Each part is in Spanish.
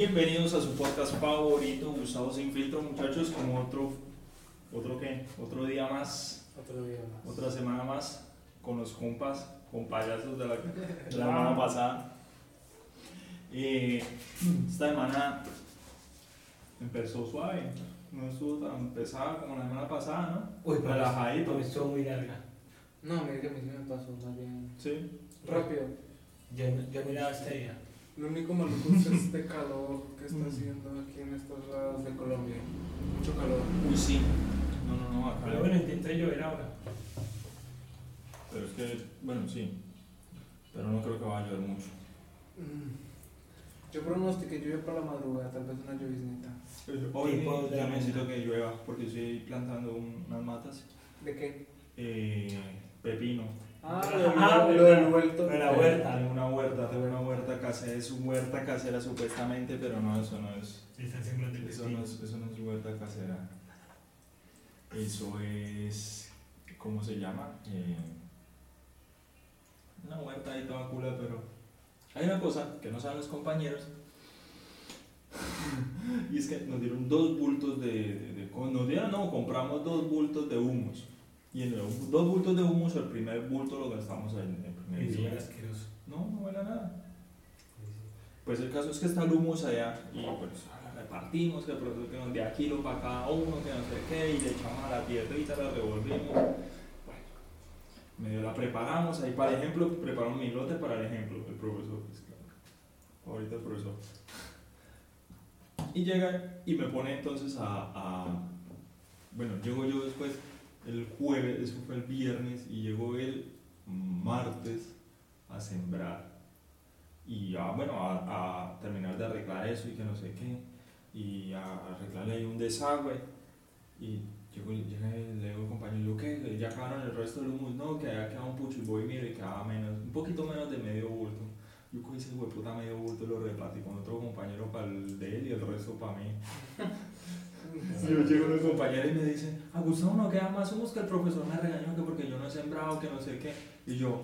Bienvenidos a su podcast favorito, Gustavo Sin Filtro, muchachos, como otro, otro qué, otro día más, Otro día más. otra semana más, con los compas, con payasos de la, de la semana pasada. Eh, esta semana empezó suave, no estuvo tan pesada como la semana pasada, Uy, ¿no? Relajadito. pero estuvo muy larga. No, mira que a mí sí me pasó más bien. Sí. Rápido. Yo, yo miraba este día. Lo único maluco es este calor que está haciendo aquí en estos lados de Colombia. Mucho calor. Uy, sí. No, no, no, acá. Pero bueno, intenta llover ahora. Pero es que, bueno, sí. Pero no creo que vaya a llover mucho. Mm. Yo pronostiqué lluvia para la madrugada, tal vez una lloviznita. Hoy de ya necesito que llueva porque estoy plantando un- unas matas. ¿De qué? Eh, pepino. Ah, Ah, lo, del- vuelto. De la huerta. Tengo una huerta, tengo una huerta casera. Es una huerta casera supuestamente, pero no, eso no es. Eso no es, eso no es huerta casera. Eso es. ¿Cómo se llama? Eh, una huerta ahí toda cula, pero. Hay una cosa que no saben los compañeros. y es que nos dieron dos bultos de. de- de- nos dieron, no, compramos dos bultos de humus. Y en los dos bultos de humus, el primer bulto lo gastamos en el primer día. asqueroso. No, no huele a nada. Pues el caso es que está el humus allá y pues repartimos, que, pro- que nos dé a kilo para cada uno, que no sé qué, y le echamos a la tierrita, la revolvimos. Bueno, medio la preparamos, ahí para ejemplo, preparo mi lote para el ejemplo, el profesor, pues, ahorita el profesor. Y llega y me pone entonces a, a- bueno, llego yo después el jueves, eso fue el viernes, y llegó el martes a sembrar y a, bueno, a, terminar de arreglar eso y que no sé qué, y a arreglarle ahí un desagüe. Y y le digo al compañero, ¿qué? ¿Ya acabaron el resto del humus? No, que había quedado un pucho y voy y miro y quedaba menos, un poquito menos de medio bulto. Yo cogí ese hueputa medio bulto lo repartí con otro compañero para el de él y el resto para mí. Y yo llego a un compañero y me dice, a Gustavo no queda más humus que el profesor me regañó que porque yo no he sembrado, que no sé qué. Y yo,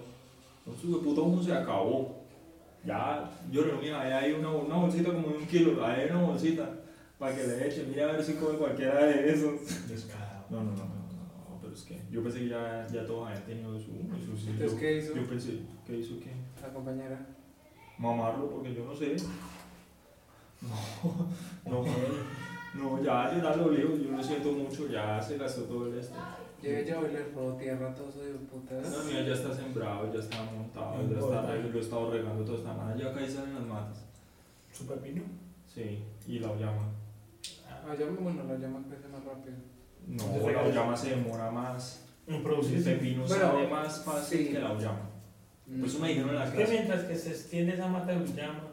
no, su puto humus se acabó. Ya, yo reuní, ahí hay una, una bolsita como de un kilo, ahí hay una bolsita para que le eche, mira a ver si come cualquiera de esos. Descarado. No, no, no, no, no, no, pero es que yo pensé que ya, ya todos habían tenido su, su sitio. Entonces, ¿qué hizo? Yo pensé, ¿qué hizo qué? La compañera. Mamarlo porque yo no sé. No, no, no, ya, ya lo leo, yo lo siento mucho, ya se gastó todo el este. Llegué yo y le robó tierra a todos esos putas. No, mira, ya está sembrado, ya está montado, No ya está regado, lo he estado regando toda esta semana, ya acá salen las matas. ¿Su pepino? Sí, y la llama. Ah, llama, bueno, la llama crece más rápido. No, la llama se demora más. En El producirse. pepino Bueno, sale más fácil sí. que la llama. Por eso me dijeron en la Es que clase. mientras que se extiende esa mata de llama,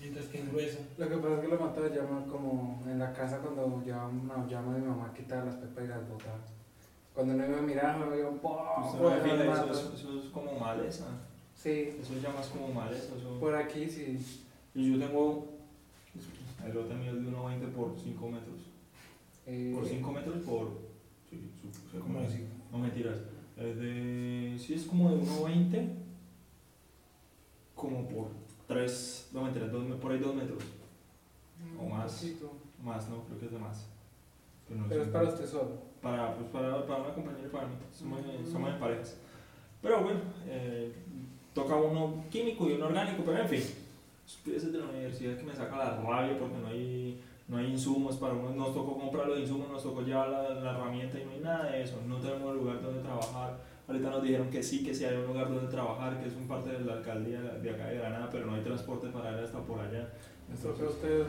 mientras que engruesa. Lo que pasa es que la mata de llama como en la casa cuando llevaba una llama de mi mamá quitaba las pepas y las botaba. Cuando no iba a mirar, me veía un poco Usted no eso, matas. eso, eso es como maleza. Sí, Eso llamas como maleza. Eso. por aquí sí. Y yo tengo. El lote mío es de 1,20 por 5 metros. Eh, Por 5 metros por. Sí, su- ¿Cómo cómo es. así? No mentiras. Es de. Sí, es como de 1,20. Como por 3. No mentiras, dos por ahí 2 metros. o un más. poquito. Más, no, creo que es de más. Pero, no Pero es para usted solo. para, pues, para, para una compañera y para mí. Somos, Mm. somos en parejas. Pero bueno, eh, toca uno químico y uno orgánico, pero en fin. Estupideces de la universidad que me saca la rabia porque no hay, no hay insumos para uno. Nos tocó comprar los insumos, nos tocó llevar la, la herramienta y no hay nada de eso. No tenemos lugar donde trabajar. Ahorita nos dijeron que sí, que sí hay un lugar donde trabajar, que es un parte de la alcaldía de acá de Granada, pero no hay transporte para ir hasta por allá. A ustedes medio.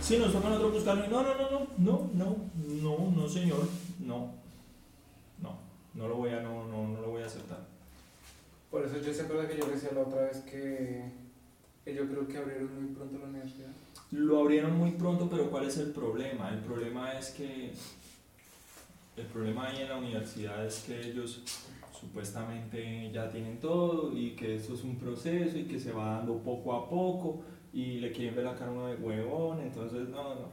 Sí, nos toca nosotros buscarlo. y No, no, no, no, no, no, no, no, señor, no, no, no lo voy a, no, no, no lo voy a aceptar. Por eso yo se acuerda que yo decía la otra vez que, que yo creo que abrieron muy pronto la universidad. Lo abrieron muy pronto, pero ¿cuál es el problema? El problema es que, el problema ahí en la universidad es que ellos supuestamente ya tienen todo y que eso es un proceso y que se va dando poco a poco y le quieren ver la cara uno de huevón, entonces no, no,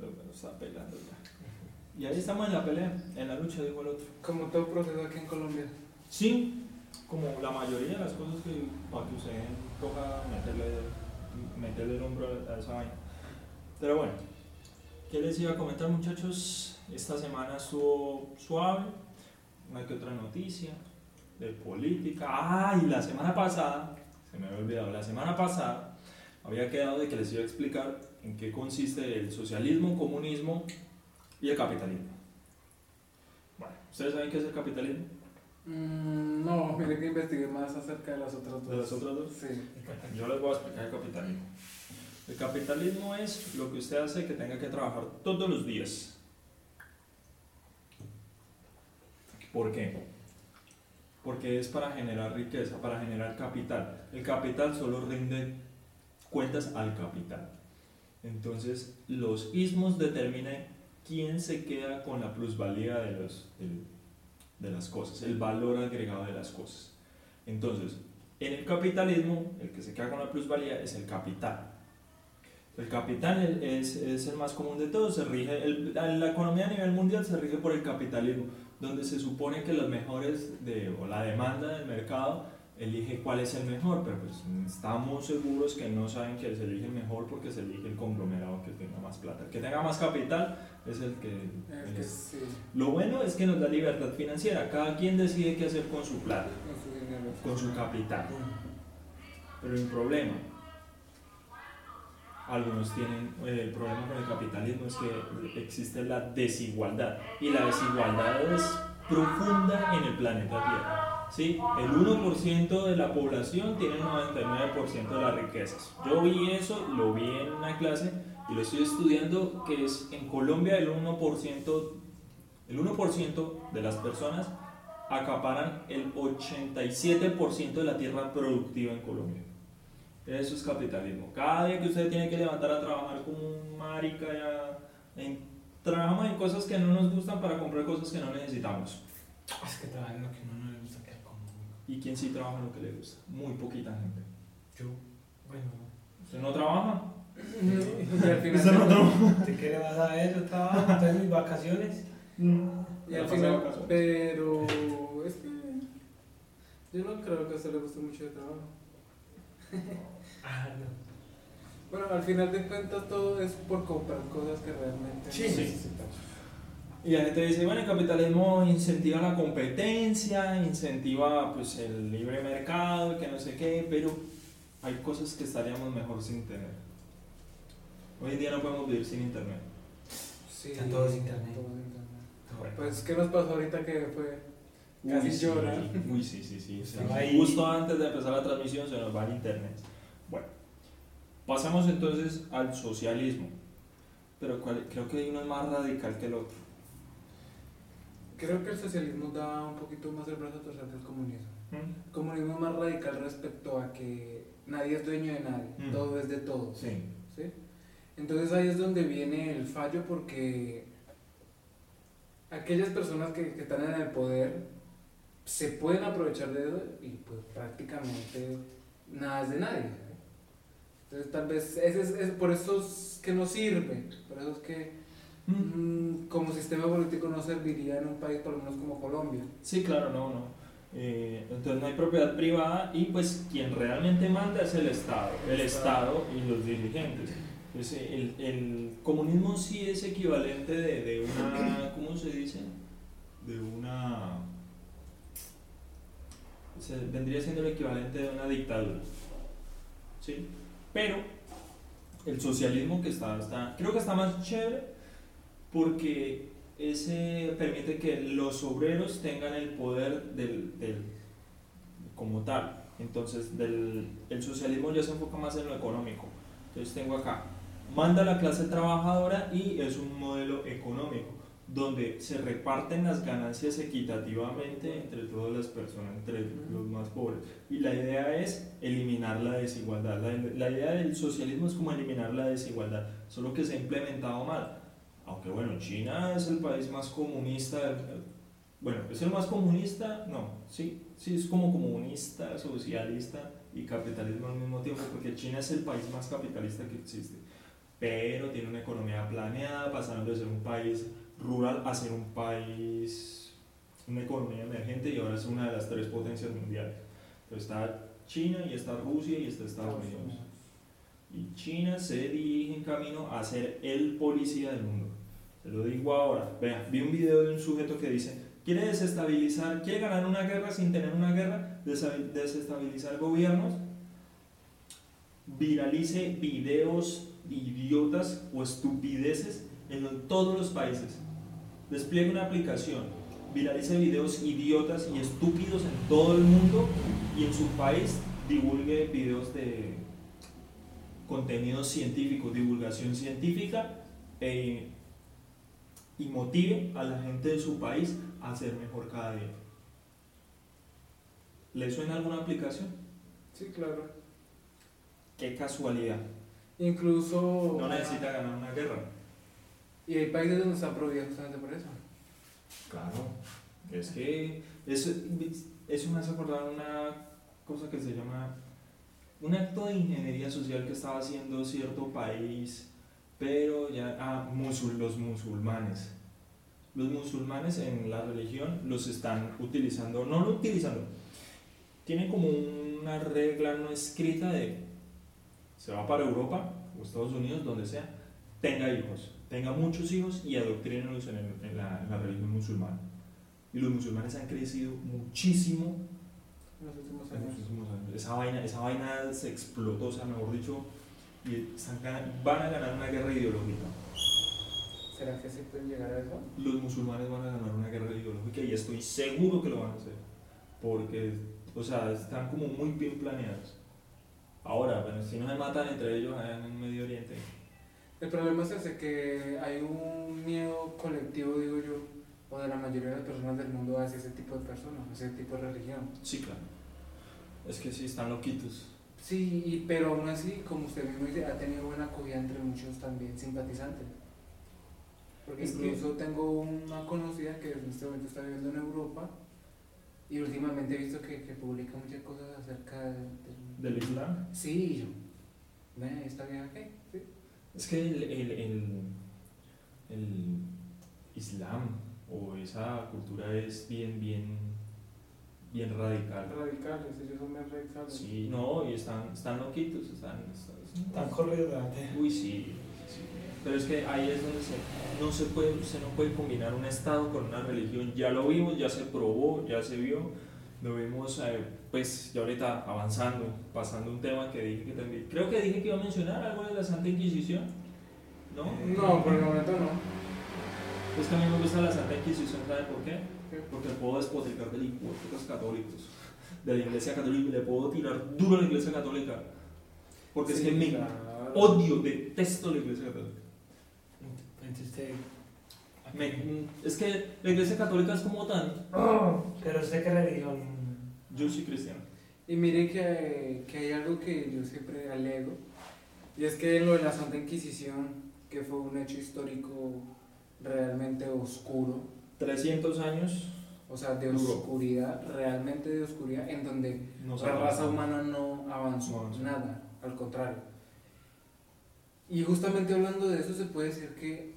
lo está peleando ya. Y ahí estamos en la pelea, en la lucha, dijo el otro. Como todo proceso aquí en Colombia. Sí, como la mayoría de las cosas que para que usted toca meterle meterle el hombro a esa vaina. Pero bueno, ¿qué les iba a comentar muchachos? Esta semana estuvo suave, una que otra noticia de política. Ah, y la semana pasada, se me había olvidado, la semana pasada había quedado de que les iba a explicar en qué consiste el socialismo, comunismo y el capitalismo. Bueno, ¿ustedes saben qué es el capitalismo? Mm, no, mire que investigué más acerca de las otras dos. ¿De las otras dos? Sí. Yo les voy a explicar el capitalismo. El capitalismo es lo que usted hace que tenga que trabajar todos los días. ¿Por qué? Porque es para generar riqueza, para generar capital. El capital solo rinde cuentas al capital. Entonces, los ismos determinan quién se queda con la plusvalía de, los, del- de las cosas, el valor agregado de las cosas. Entonces, en el capitalismo, el que se queda con la plusvalía es el capital. El capital es, es el más común de todos, se rige, el- la economía a nivel mundial se rige por el capitalismo, donde se supone que los mejores de, o la demanda del mercado elige cuál es el mejor, pero pues estamos seguros que no saben que se elige el mejor porque se elige el conglomerado que tenga más plata. El que tenga más capital es el que... Es que sí, Lo bueno es que nos da libertad financiera, cada quien decide qué hacer con su plata, con su dinero. con su capital. Pero el problema, algunos tienen, eh, el problema con el capitalismo es que existe la desigualdad y la desigualdad es profunda en el planeta Tierra. ¿sí? El 1% de la población tiene el 99% de las riquezas. Yo vi eso, lo vi en una clase y lo estoy estudiando, que es en Colombia el 1%, el 1% de las personas acaparan el 87% de la tierra productiva en Colombia. Eso es capitalismo. Cada día que usted tiene que levantar a trabajar como un marica, ya, en, trabajamos en cosas que no nos gustan para comprar cosas que no necesitamos. Es que trabajar en lo que a uno no le gusta que como. ¿Y quién sí trabaja en lo que le gusta? Muy poquita gente. Yo, bueno, ¿Usted no trabaja? Y al ¿Usted no final, trabaja? ¿de qué le vas a ver? Yo trabajo, entonces mis vacaciones. y al final, pero es que yo no creo que a usted le guste mucho el trabajo. Ah, no. Bueno, al final de cuentas todo es por comprar cosas que realmente Sí. necesitamos. Y la gente dice, bueno, el capitalismo incentiva la competencia, incentiva pues el libre mercado, que no sé qué, pero hay cosas que estaríamos mejor sin tener. Hoy en día no podemos vivir sin internet. Sí, Está todo es internet. todo es internet. Bueno. Pues, ¿qué nos pasó ahorita que fue? Casi Uy, sí, llora. Uy, sí, sí, sí. o sea. Justo antes de empezar la transmisión se nos va el internet. Pasamos entonces al socialismo. Pero creo que hay uno más radical que el otro. Creo que el socialismo da un poquito más el brazo a torcer del comunismo. ¿Mm? El comunismo es más radical respecto a que nadie es dueño de nadie, Mm. todo es de todos. Sí. ¿sí? Entonces ahí es donde viene el fallo porque aquellas personas que, que están en el poder se pueden aprovechar de eso y pues prácticamente nada es de nadie. Entonces tal vez ese es, es por eso es que no sirve, por eso es que ¿Mm? mm, como sistema político no serviría en un país por lo menos como Colombia. Sí, claro, no, no. Eh, entonces no hay propiedad privada y pues quien realmente manda es el Estado, el Estado y los dirigentes. Entonces, el, el comunismo sí es equivalente de, de una, ¿cómo se dice? De una... se- vendría siendo el equivalente de una dictadura. ¿Sí? Pero el socialismo que está, creo que está más chévere porque ese permite que los obreros tengan el poder del, como tal. Entonces, el socialismo ya se enfoca más en lo económico. Entonces, tengo acá, manda la clase trabajadora y es un modelo económico donde se reparten las ganancias equitativamente entre todas las personas, entre los más pobres. Y la idea es eliminar la desigualdad. La, la idea del socialismo es como eliminar la desigualdad, solo que se ha implementado mal. Aunque bueno, China es el país más comunista. Bueno, ¿es el más comunista? No, sí, sí, es como comunista, socialista y capitalismo al mismo tiempo, porque China es el país más capitalista que existe. Pero tiene una economía planeada, pasando de ser un país rural a ser un país, una economía emergente y ahora es una de las tres potencias mundiales. Entonces está China y está Rusia y está Estados Unidos. Y China se dirige en camino a ser el policía del mundo. Se lo digo ahora. Vea, vi un video de un sujeto que dice, quiere desestabilizar, quiere ganar una guerra sin tener una guerra, desestabilizar gobiernos, viralice videos idiotas o estupideces en todos los países. Despliegue una aplicación, viralice videos idiotas y estúpidos en todo el mundo y en su país divulgue videos de contenido científico, divulgación científica e- y motive a la gente de su país a ser mejor cada día. ¿Le suena alguna aplicación? Sí, claro. Qué casualidad. Incluso... No necesita ganar una guerra. Y hay países donde está prohibido justamente por eso. Claro. Es que eso, eso me hace acordar una cosa que se llama un acto de ingeniería social que estaba haciendo cierto país, pero ya ah, musul- los musulmanes. Los musulmanes en la religión los están utilizando, no lo utilizando, tienen como una regla no escrita de se va para Europa o Estados Unidos, donde sea, tenga hijos, tenga muchos hijos y adoctrínelos en, el- en la, en la religión musulmana. Y los musulmanes han crecido muchísimo En los últimos en los años. últimos años. Esa vaina, esa vaina se explotó, o sea, mejor dicho, y están van a ganar una guerra ideológica. ¿Será que sí pueden llegar a eso? Los musulmanes van a ganar una guerra ideológica y estoy seguro que lo van a hacer. Porque, o sea, están como muy bien planeados. Ahora, bueno, si no se matan entre ellos allá en el Medio Oriente. El problema es ese, que hay un miedo colectivo, digo yo, o de la mayoría de las personas del mundo hacia ese tipo de personas, ese tipo de religión. Sí, claro. Es que sí, están loquitos. Sí, y- pero aún así, como usted mismo dice, ha tenido buena acogida entre muchos también simpatizantes. Porque Es que- incluso tengo una conocida que en este momento está viviendo en Europa y últimamente he visto que, que publica muchas cosas acerca de, del- ¿Del Islam? Sí, y yo, ve, ¿esta vieja qué? Sí. Es que el, el, el, el Islam o esa cultura es bien, bien, bien radical. Radicales, ellos son más radicales. Sí, no, y están, están loquitos, están... están- Tan corrido delante. Uy, sí, sí. Pero es que ahí es donde se, no se puede, se no puede combinar un Estado con una religión. Ya lo vimos, ya se probó, ya se vio. Lo vimos, eh, pues, ya ahorita avanzando, pasando un tema que dije que también... Creo que dije que iba a mencionar algo de la Santa Inquisición, ¿no? No, por el momento no. Es que a mí me gusta la Santa Inquisición, ¿sabe por qué? Porque puedo despotricar de los católicos, de la Iglesia Católica, y le puedo tirar duro a la Iglesia Católica. Porque es que me claro. odio, detesto la Iglesia Católica. Entonces. Me- es que la Iglesia Católica es como tan... Pero usted qué religión. Yo soy cristiano. Y mire que, que hay algo que yo siempre alego, y es que lo de la Santa Inquisición, que fue un hecho histórico realmente oscuro, 300 años o sea, de Duro. oscuridad, realmente de oscuridad, en donde la raza humana no avanzó, No nada, al contrario. Y justamente hablando de eso, se puede decir que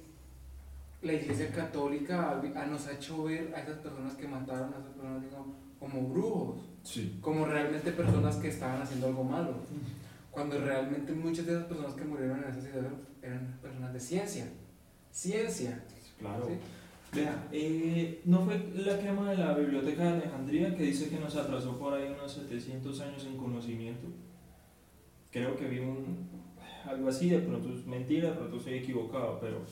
la Iglesia Católica nos ha hecho ver a esas personas que mataron, a esas personas digamos, como brujos, Sí. como realmente personas que estaban haciendo algo malo. Cuando realmente muchas de esas personas que murieron en esa situación eran personas de ciencia. Ciencia. Claro. ¿sí? Vea, eh, ¿no fue la quema de la Biblioteca de Alejandría que dice que nos atrasó por ahí unos 700 años en conocimiento? Creo que vi un, algo así, de pronto es mentira, de pronto estoy equivocado, pero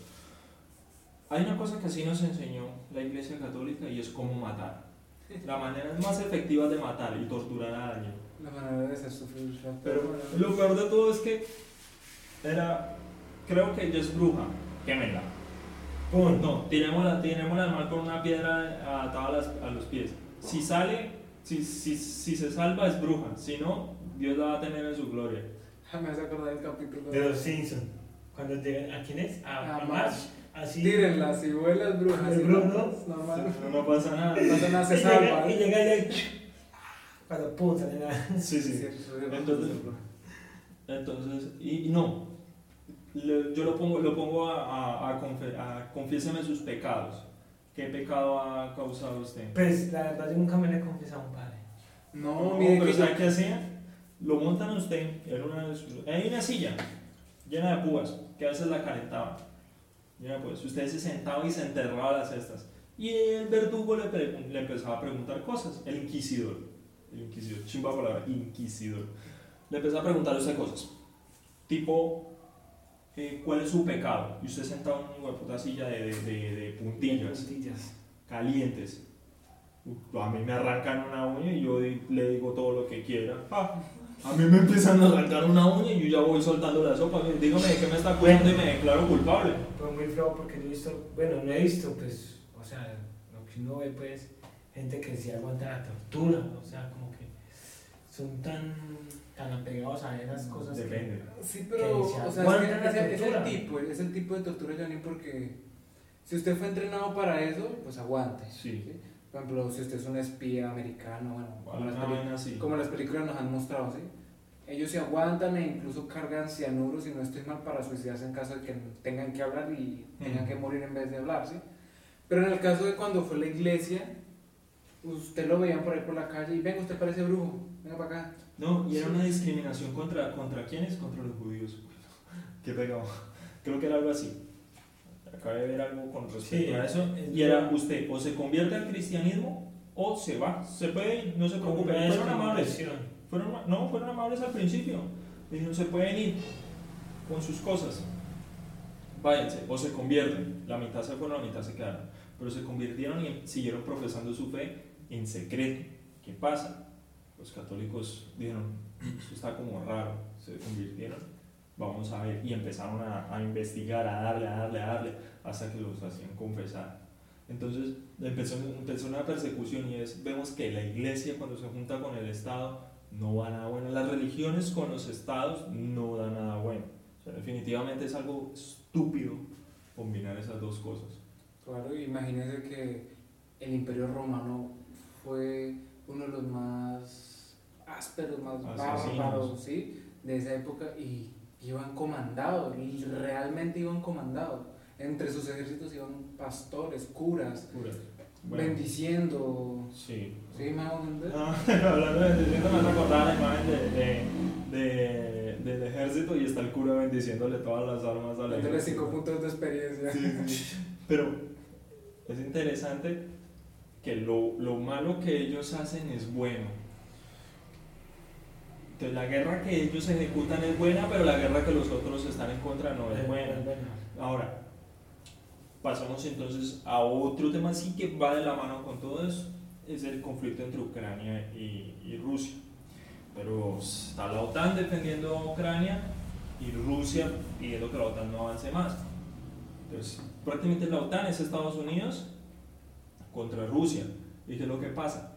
hay una cosa que sí nos enseñó la Iglesia Católica y es cómo matar. La manera más efectiva de matar y torturar a alguien. La manera de hacer sufrir. la- Pero lo peor de todo es que era, creo que ella es bruja, quémela. ¡Pum! No, tirémosla, tirémosla mal con una piedra atada a, las- a los pies. Si sale, si, si, si se salva es bruja, si no, Dios la va a tener en su gloria. Me hace acordar del capítulo. De los Simpsons. Cuando llegan. ¿A quién es? A, A a Marge. Marge. Así. Tírenla, si vuelas brujas. El si brujo, no, ¿no? normal. No, no pasa nada. No pasa nada, se salva. y llega y Cuando la. Sí, sí. Entonces- Entonces, y, y no, Le- yo lo pongo, lo pongo a, a, a, confe- a confiéseme sus pecados. ¿Qué pecado ha causado usted? Pues la verdad, yo nunca me le he confesado a un padre. No, No, mire pero que ¿sabe yo- qué hacía? Lo montan a usted en una, hay una silla llena de púas, que a veces la calentaban. De púas. Usted se sentaba y se enterraba las cestas. Y el verdugo le, le empezaba a preguntar cosas, el inquisidor. El inquisidor, chimba palabra, inquisidor. Le empezaba a preguntar usted cosas. Tipo, eh, ¿cuál es su pecado? Y usted sentado en una puta silla de, de- de- de puntillas Puntillas. calientes. A mí me arrancan una uña y yo le digo todo lo que quiera. Ah, a mí me empiezan a arrancar una uña y yo ya voy soltando la sopa. Dígame de qué me está acusando y me declaro culpable. Fue muy feo porque yo he visto, bueno, no he visto, pues, o sea, lo que uno ve, pues, gente que sí aguanta la tortura, o sea, como que son tan, tan apegados a esas cosas. que- Depende. Sí, pero, que o sea, es, que es el- es el tortura. tipo, es el tipo de tortura, Johnny, porque si usted fue entrenado para eso, pues aguante. Sí. Por ejemplo, si usted es un espía americano, bueno, como las, peli- así. como las películas nos han mostrado, ¿sí? Ellos se aguantan e incluso cargan cianuro, si no estoy mal, para suicidarse en caso de que tengan que hablar y tengan Mm. que morir en vez de hablar, ¿sí? Pero en el caso de cuando fue la iglesia, usted lo veían por ahí por la calle y venga, usted parece brujo, venga para acá. No, y era una discriminación contra, contra quiénes? Contra los judíos. Qué pegado. Creo que era algo así. Acabé de ver algo con respecto Sí, a eso. es Y era usted o se convierte al cristianismo o se va. Se puede ir, no se preocupe. Fueron amables. Fueron, no, fueron amables al principio. Dijeron, se pueden ir con sus cosas. Váyanse, o se convierten. La mitad se fueron, la mitad se quedaron. Pero se convirtieron y siguieron profesando su fe en secreto. ¿Qué pasa? Los católicos dijeron, esto está como raro. Se convirtieron, vamos a ver. Y empezaron a, a investigar, a darle, a darle, a darle, hasta que los hacían confesar. Entonces empezó, empezó una persecución y es, vemos que la iglesia cuando se junta con el Estado no va nada bueno. Las religiones con los estados no da nada bueno. O sea, definitivamente es algo estúpido combinar esas dos cosas. Claro, imagínense que el Imperio Romano fue uno de los más ásperos, más bárbaros, ¿sí? De esa época y iban comandados, y realmente iban comandados. Entre sus ejércitos iban pastores, curas. Bueno, bendiciendo. sí. ¿Sí, me hago entender? Ah, hablando de bendiciendo, me recordaba la imagen de, de, de- del ejército y está el cura bendiciéndole todas las armas al ejército. cinco puntos de experiencia. Sí, sí. Pero es interesante que lo, lo malo que ellos hacen es bueno. Entonces la guerra que ellos ejecutan es buena, pero la guerra que los otros están en contra no es buena. Ahora, pasamos entonces a otro tema sí que va de la mano con todo eso, es el conflicto entre Ucrania y, y Rusia. Pero está la OTAN defendiendo a Ucrania y Rusia pidiendo que la OTAN no avance más. Entonces, prácticamente la OTAN es Estados Unidos contra Rusia. ¿Y qué es lo que pasa?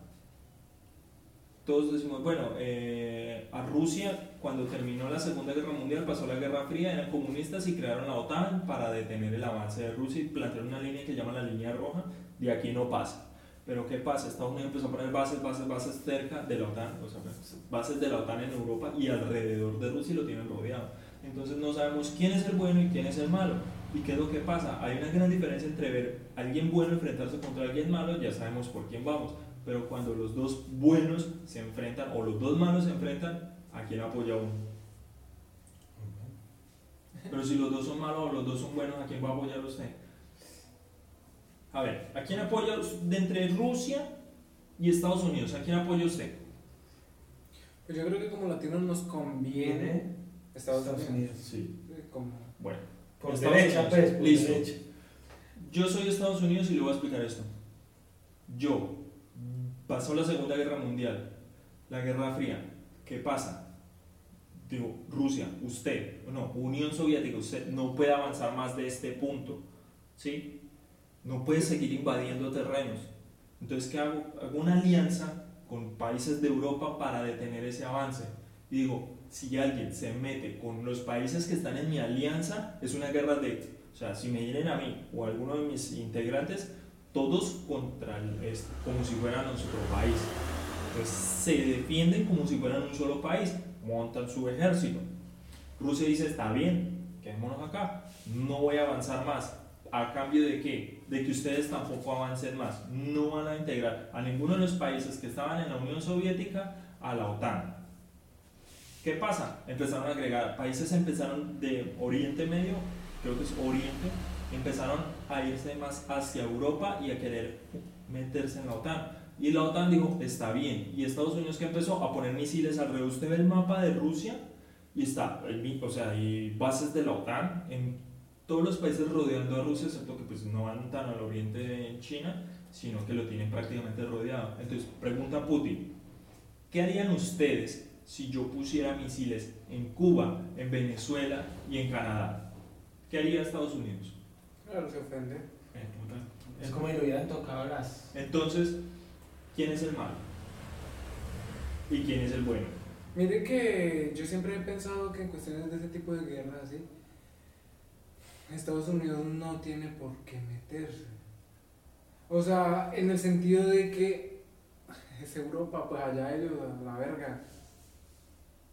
Todos decimos, bueno, eh, a Rusia cuando terminó la Segunda Guerra Mundial pasó la Guerra Fría, eran comunistas y crearon la OTAN para detener el avance de Rusia y plantearon una línea que llaman la línea roja, de aquí no pasa. Pero ¿qué pasa? Estados Unidos empezó a poner bases, bases, bases cerca de la OTAN, o sea, bases de la OTAN en Europa y alrededor de Rusia y lo tienen rodeado. Entonces no sabemos quién es el bueno y quién es el malo. ¿Y qué es lo que pasa? Hay una gran diferencia entre ver a alguien bueno enfrentarse contra alguien malo, ya sabemos por quién vamos. Pero cuando los dos buenos se enfrentan o los dos malos se enfrentan, ¿a quién apoya uno? Pero si los dos son malos o los dos son buenos, ¿a quién va a apoyar usted? A ver, ¿a quién apoya de entre Rusia y Estados Unidos? ¿A quién apoya usted? Pues yo creo que como latinos nos conviene Estados, Unidos. Sí. Sí, como- Bueno, Por Estados derecha, Unidos. pues, por Listo. derecha. yo soy de Estados Unidos y le voy a explicar esto. Yo, pasó la Segunda Guerra Mundial, la Guerra Fría, ¿qué pasa? Digo, Rusia, usted, no, Unión Soviética, usted no puede avanzar más de este punto, ¿sí? No puede seguir invadiendo terrenos. Entonces, ¿qué hago? Hago una alianza con países de Europa para detener ese avance. Digo, si alguien se mete con los países que están en mi alianza, es una guerra de, o sea, si me hieren a mí o a alguno de mis integrantes, todos contra el, es, como si fueran nuestro país. Entonces se defienden como si fueran un solo país, montan su ejército. Rusia dice, está bien, quedémonos acá, no voy a avanzar más. ¿A cambio de qué? De que ustedes tampoco avancen más. No van a integrar a ninguno de los países que estaban en la Unión Soviética a la OTAN. ¿Qué ¿Qué pasa? Empezaron a agregar, países empezaron de Oriente Medio, creo que es Oriente, empezaron a irse más hacia Europa y a querer meterse en la OTAN. Y la OTAN dijo, está bien. Y Estados Unidos que empezó a poner misiles alrededor. Usted ve el mapa de Rusia y está, o sea, hay bases de la OTAN en todos los países rodeando a Rusia, excepto que pues no van tan al oriente de China, sino que lo tienen prácticamente rodeado. Entonces, pregunta Putin, ¿qué harían ustedes si yo pusiera misiles en Cuba, en Venezuela y en Canadá? ¿Qué haría Estados Unidos? Claro, se ofende. Es como si le hubieran tocado las... Entonces, ¿quién es el malo? ¿Y quién es el bueno? Mire que yo siempre he pensado que en cuestiones de ese tipo de guerras así, Estados Unidos no tiene por qué meterse. O sea, en el sentido de que es Europa, pues allá ellos, la verga.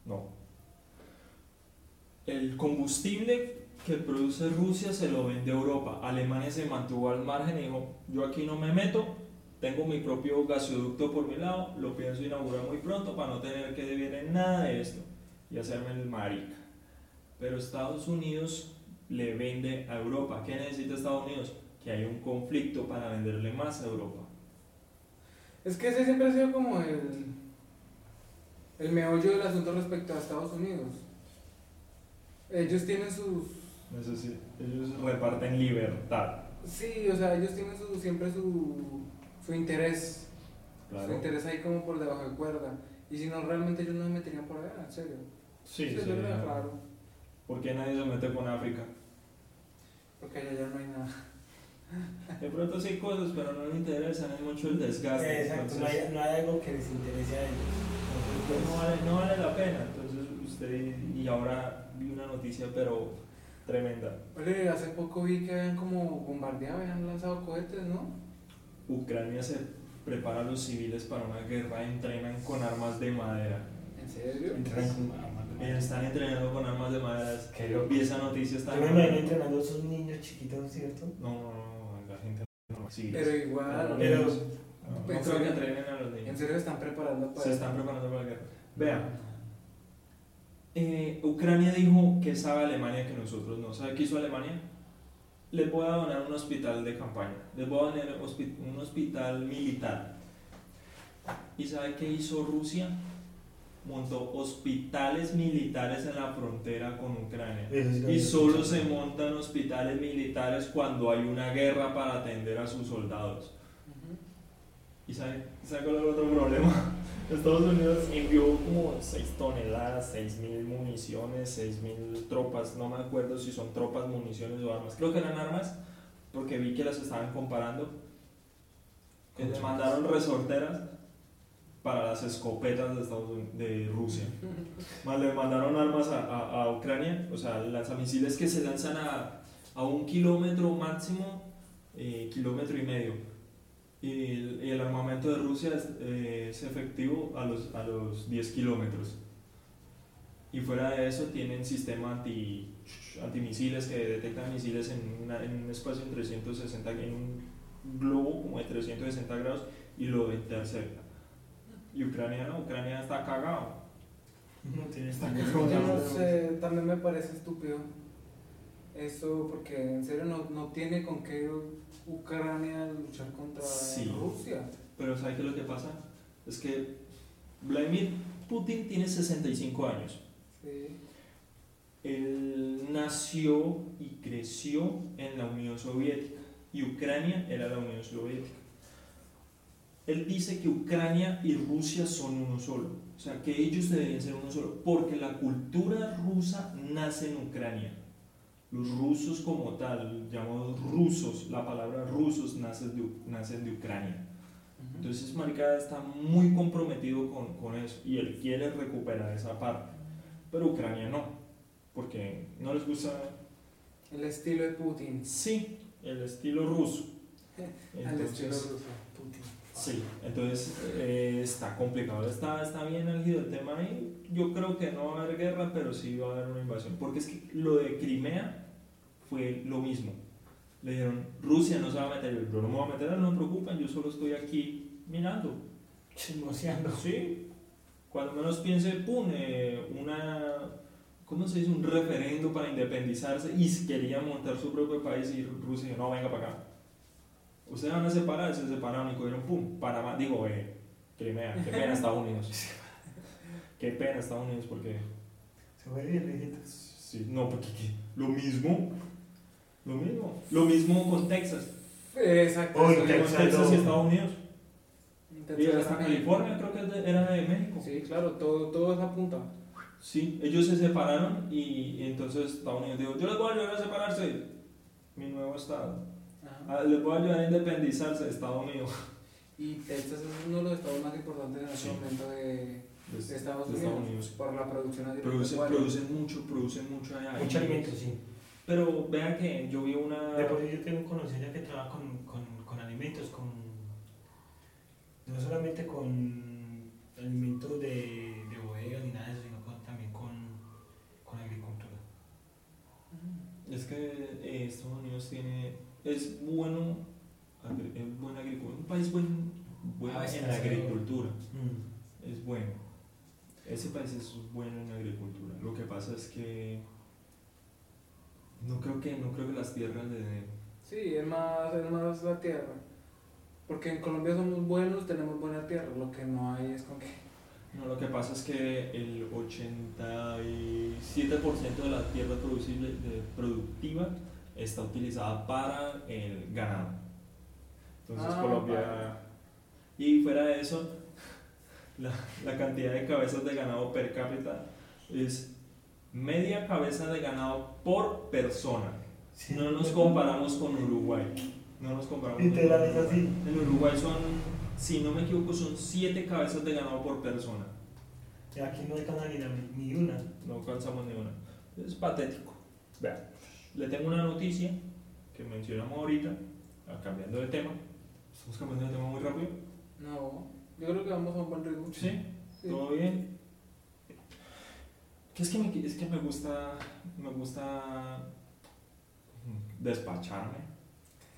No. El combustible que produce Rusia se lo vende Europa. Alemania se mantuvo al margen y dijo, yo aquí no me meto, tengo mi propio gasoducto por mi lado, lo pienso inaugurar muy pronto para no tener que deber en nada de esto y hacerme el marica. Pero Estados Unidos le vende a Europa. ¿Qué necesita Estados Unidos? Que haya un conflicto para venderle más a Europa. Es que ese siempre ha sido como el, el meollo del asunto respecto a Estados Unidos. Ellos tienen sus... ellos reparten libertad. Sí, o sea, ellos tienen su, siempre su, su interés. Su interés ahí como por debajo de cuerda. Y si no, realmente ellos no me meterían por allá, en serio. Sí, sí, es claro. ¿Por qué nadie se mete con África? Porque allá ya no hay nada. De pronto sí hay cosas, pero no les interesa, no hay mucho el desgaste. Exacto, no, hay, no, hay, algo que les interese a ellos. Pues no, vale, no vale la pena. Entonces usted, y ahora vi una noticia, pero tremenda. Oye, hace poco vi que habían como bombardeado, habían lanzado cohetes, ¿no? Ucrania se prepara a los civiles para una guerra, entrenan con armas de madera. ¿En serio? Entrenan con armas de madera. Están entrenando con armas de madera. Qué loco. Vi esa noticia. Está Yo me imagino entrenando a esos niños chiquitos, ¿cierto? No, no, no, la gente no. Sí, Pero igual. Pero- no, no ¿En creo que entrenen a los ¿En niños. serio están preparando para Se están preparando para la guerra. Vean, eh, Ucrania dijo que sabe Alemania que nosotros no. ¿Sabe qué hizo Alemania? Les voy a donar un hospital de campaña. Les voy a donar un hospital militar. ¿Y sabe qué hizo Rusia? Montó hospitales militares en la frontera con Ucrania. Sí Y solo se montan hospitales militares cuando hay una guerra para atender a sus soldados. ¿Y sabe, sabe cuál es el otro problema? Estados Unidos envió como 6 toneladas, 6.000 municiones, 6.000 tropas, no me acuerdo si son tropas, municiones o armas. Creo que eran armas porque vi que las estaban comparando. Que le mandaron resorteras para las escopetas de, Estados Unidos, de Rusia. Más le mandaron armas a, a- a Ucrania, o sea, lanzamisiles que se lanzan a, a un kilómetro máximo, eh, kilómetro y medio. Y el, y el armamento de Rusia es, eh, es efectivo a los, a los 10 kilómetros. Y fuera de eso tienen sistema anti, antimisiles que detectan misiles en, una- en un espacio en 360, en un globo como de 360 grados y lo intercepta. Y Ucrania no, Ucrania está cagado. No tiene esta Yo no sé, también me parece estúpido eso, porque en serio no, no tiene con qué Ucrania luchar contra Sí. Rusia. Pero ¿sabe qué es lo que pasa? Es que Vladimir Putin tiene 65 años. Sí. Él nació y creció en la Unión Soviética y Ucrania era la Unión Soviética. Él dice que Ucrania y Rusia son uno solo, o sea, que ellos deberían ser uno solo, porque la cultura rusa nace en Ucrania. Los rusos como tal, llamados rusos, la palabra rusos nace de, nacen de Ucrania. Entonces, Marica está muy comprometido con, con eso y él quiere recuperar esa parte. Pero Ucrania no, porque no les gusta, El estilo de Putin. sí, el estilo ruso. Al estilo Entonces, ruso. Putin. sí, entonces eh, está complicado, está, está bien álgido el tema ahí. Yo creo que no va a haber guerra, pero sí va a haber una invasión. Porque es que lo de Crimea fue lo mismo. Le dijeron, Rusia no se va a meter, yo no me voy a meter, no se preocupen, yo solo estoy aquí mirando. Chismoseando. Sí. cuando menos piense, pum, eh, una, ¿cómo se dice? Un referendo para independizarse y quería montar su propio país y Rusia dijo, no, venga para acá. Ustedes van a separar, se separaron y cogieron, pum, Panamá, digo, eh, Crimea, qué pena Estados Unidos. qué pena Estados Unidos porque... Se fue bien lejitos. Sí, no, porque ¿qué? lo mismo, lo mismo, lo mismo con Texas. Exacto. Digo. Texas. Texas y. Estados Unidos. Texas Y hasta. California creo que es de- era de México. Sí, claro, todo, todo es apunta. Sí, ellos se separaron y, y entonces Estados Unidos dijo, yo les voy a ayudar a separarse, mi nuevo estado. Ajá. Ah, les voy a ayudar a independizarse de Estados Unidos. Y Texas es uno de los estados más importantes en este Sí. momento de, Estados, de Unidos, Estados Unidos. por la producción producen mucho, producen mucho allá. Mucho alimento, sí. Pero vean que yo vi una... De por sí yo tengo un conocido que trabaja con, con, con alimentos, con no solamente con alimentos de, de bodegas ni nada de eso, sino con- también con, con agricultura. Es que eh, Estados Unidos tiene... Es bueno... agri- Es buena agricultura. Un país buen, bueno Ah, en la agricultura. Es bueno. Ese país es bueno en agricultura. Lo que pasa es que no creo que no creo que las tierras de Sí, es más, es más la tierra. Porque en Colombia somos buenos, tenemos buena tierra. Lo que no hay es con que. no lo que pasa es que el 87% de la tierra producible de- productiva está utilizada para el ganado. Entonces Ah, Colombia y fuera de eso la, la cantidad de cabezas de ganado per cápita es media cabeza de ganado por persona. Sí. No nos comparamos con Uruguay. No nos comparamos con Literal, Uruguay. así. En Uruguay son, si no me equivoco, son 7 cabezas de ganado por persona. Y aquí no alcanza ni, una. No alcanzamos ni una. Es patético. Vean, le tengo una noticia que mencionamos ahorita, ah, cambiando de tema. Estamos cambiando de tema muy rápido. No, yo creo que vamos a un buen ritmo. ¿Sí? Sí. ¿Todo bien? Que es que me, es que me gusta, me gusta despacharme,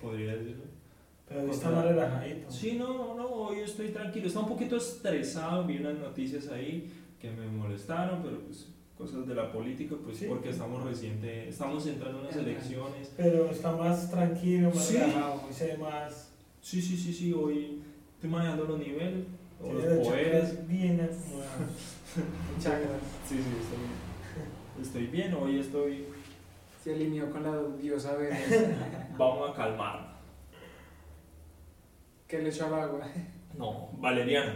podría decirlo. Pero hoy está más relajadito. Sí, no, no, hoy estoy tranquilo. Estaba un poquito estresado, vi unas noticias ahí que me molestaron, pero pues cosas de la política, pues Sí. porque estamos reciente, estamos entrando en unas elecciones. Pero está más tranquilo, más Sí. relajado, hoy se ve más. Sí, sí, sí, sí, hoy estoy manejando los niveles, o poderes. chakras bien. Chakras. Sí, sí, estoy, estoy bien, hoy estoy, Se alineó con la diosa Venus. vamos a calmar. que le echó al agua. No, valeriana.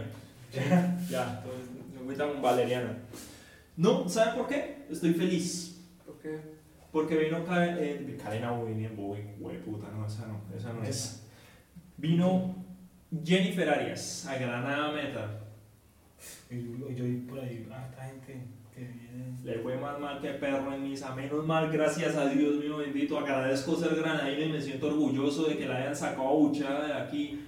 ya, entonces me voy con valeriana. No, ¿saben por qué? Estoy feliz. Porque Porque vino Ca- eh, Cadena William Bowie, puta, no, esa no, esa no es. Vino Jennifer Arias a Granada Meta. Yo, yo vi por ahí a esta gente que viene. Le fue más mal que perro en misa. Menos mal, gracias a Dios mío bendito. Agradezco ser granadino y me siento orgulloso de que la hayan sacado buchada de aquí.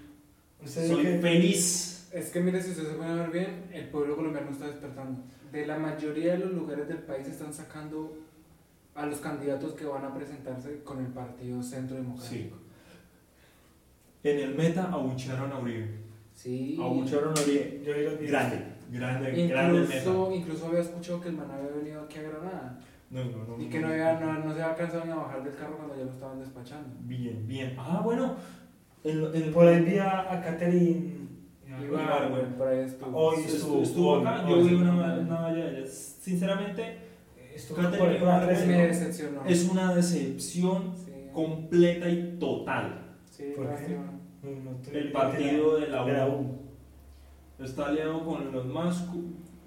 Soy que feliz. es que mire, si ustedes se pueden ver bien, el pueblo colombiano está despertando. De la mayoría de los lugares del país están sacando a los candidatos que van a presentarse con el partido Centro Democrático. En el Meta abuchearon a Uribe. Sí. Abuchearon a Uribe. yo. Grande, grande, grande el Meta. Incluso, incluso había escuchado que el man había venido aquí a Granada No, no, no. y que no, había, no, no se había cansado ni a bajar del carro cuando ya lo estaban despachando. Bien, bien. Ah, bueno. El- Por ahí vi a, Catherine. Iba, Ibar, güey. por ahí estuvo. Hoy estuvo, estuvo- acá. hoy- Yo vi una, una valla de ellas. Sinceramente, Estuvo Catherine Ibar, me decepcionó. es una decepción Sí, completa y total. sí, ¿Por qué? No, no El partido de la de la U está aliado con los más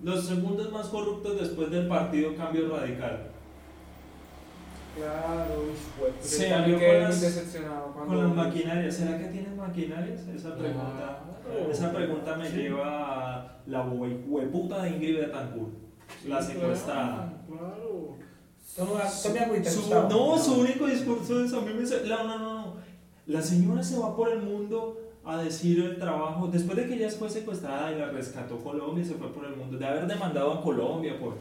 los segundos más corruptos después del partido Cambio Radical. Claro, pues Se alió con las- decepcionado cuando. Con las maquinarias, ¿será que tienen maquinarias? Esa pregunta. Claro. Esa pregunta me Sí. lleva a la hueputa de Ingrid Betancourt, la secuestrada. Claro. Toma, Su- no, su único discurso es a mí me no, no, no, no. La señora se va por el mundo a decir el trabajo, después de que ella fue secuestrada y la rescató Colombia se fue por el mundo, de haber demandado a Colombia por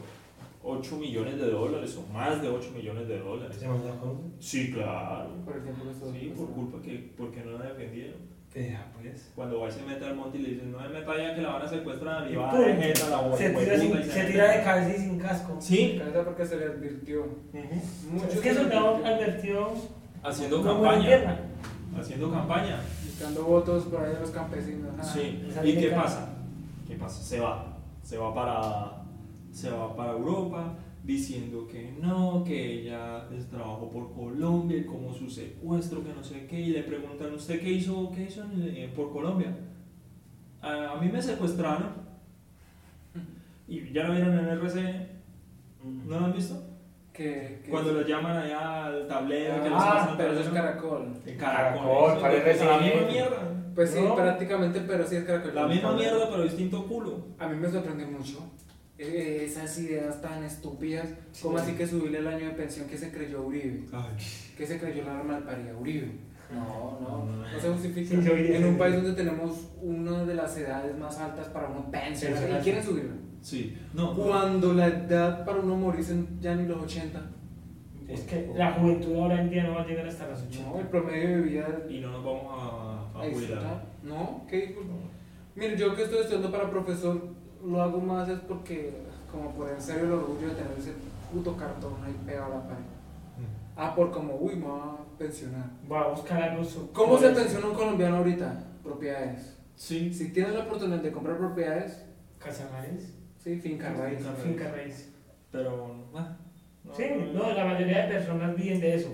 8 millones de dólares o más de 8 millones de dólares. ¿Se mandó a Colombia? Sí, claro. Por estuvo Sí, por culpa que, porque no la defendieron. Vea, pues. Cuando va y se mete al monte y le dicen, no me meta allá que la van a secuestrar, y va a la bola, Se tira, sin- se mete. tira de cabeza y sin casco. Sí. Cabeza porque se le advirtió. Ujú. Mucho Es que se eso le advirtió. advirtió. Haciendo campaña. Haciendo campaña. Buscando votos por ahí de los campesinos. ah. Sí. ¿Y qué pasa? ¿Qué pasa? Se va. Se va para. Se va para Europa diciendo que no, que ella trabajó por Colombia y como su secuestro, que no sé qué, y le preguntan, ¿usted qué hizo, qué hizo en- eh, por Colombia? A, a mí me secuestraron y ya lo vieron en RCN, ¿no lo han visto? Que, que- Cuando los llaman allá al tablero, que les Ah, pasan pero eso es caracol. Caracol, Caracol, para eso es la misma mierda. Pues sí, No. prácticamente, pero sí es caracol. La misma mierda, pero distinto culo. A mí me sorprendió mucho eh, esas ideas tan estúpidas. Sí. como así que subirle el año de pensión que se creyó Uribe? ¿Qué se creyó la arma malparida? Uribe. No, no, no se justifica. Sí, en un país donde tenemos una de las edades más altas para uno pensionar Sí, y quieren subirla. Sí, no. Cuando la edad para uno morirse ya ni los 80. Es que la juventud ahora en día no va a llegar hasta las 80. No, el promedio de vida Y no nos vamos a, a jubilar. No, ¿qué disculpa? Mire, yo que estoy estudiando para profesor, lo hago más es porque, como por en serio el orgullo de tener ese puto cartón ahí pegado a la pared. Ah, por como, uy, me voy a pensionar. Va a buscar algo. su- ¿Cómo se pensiona un colombiano ahorita? Propiedades. Sí. Si tienes la oportunidad de comprar propiedades, Casa raíz. Sí, finca raíz. Finca raíz. Finca raíz. Pero. ah, no, Sí, no, la mayoría de personas viven de eso.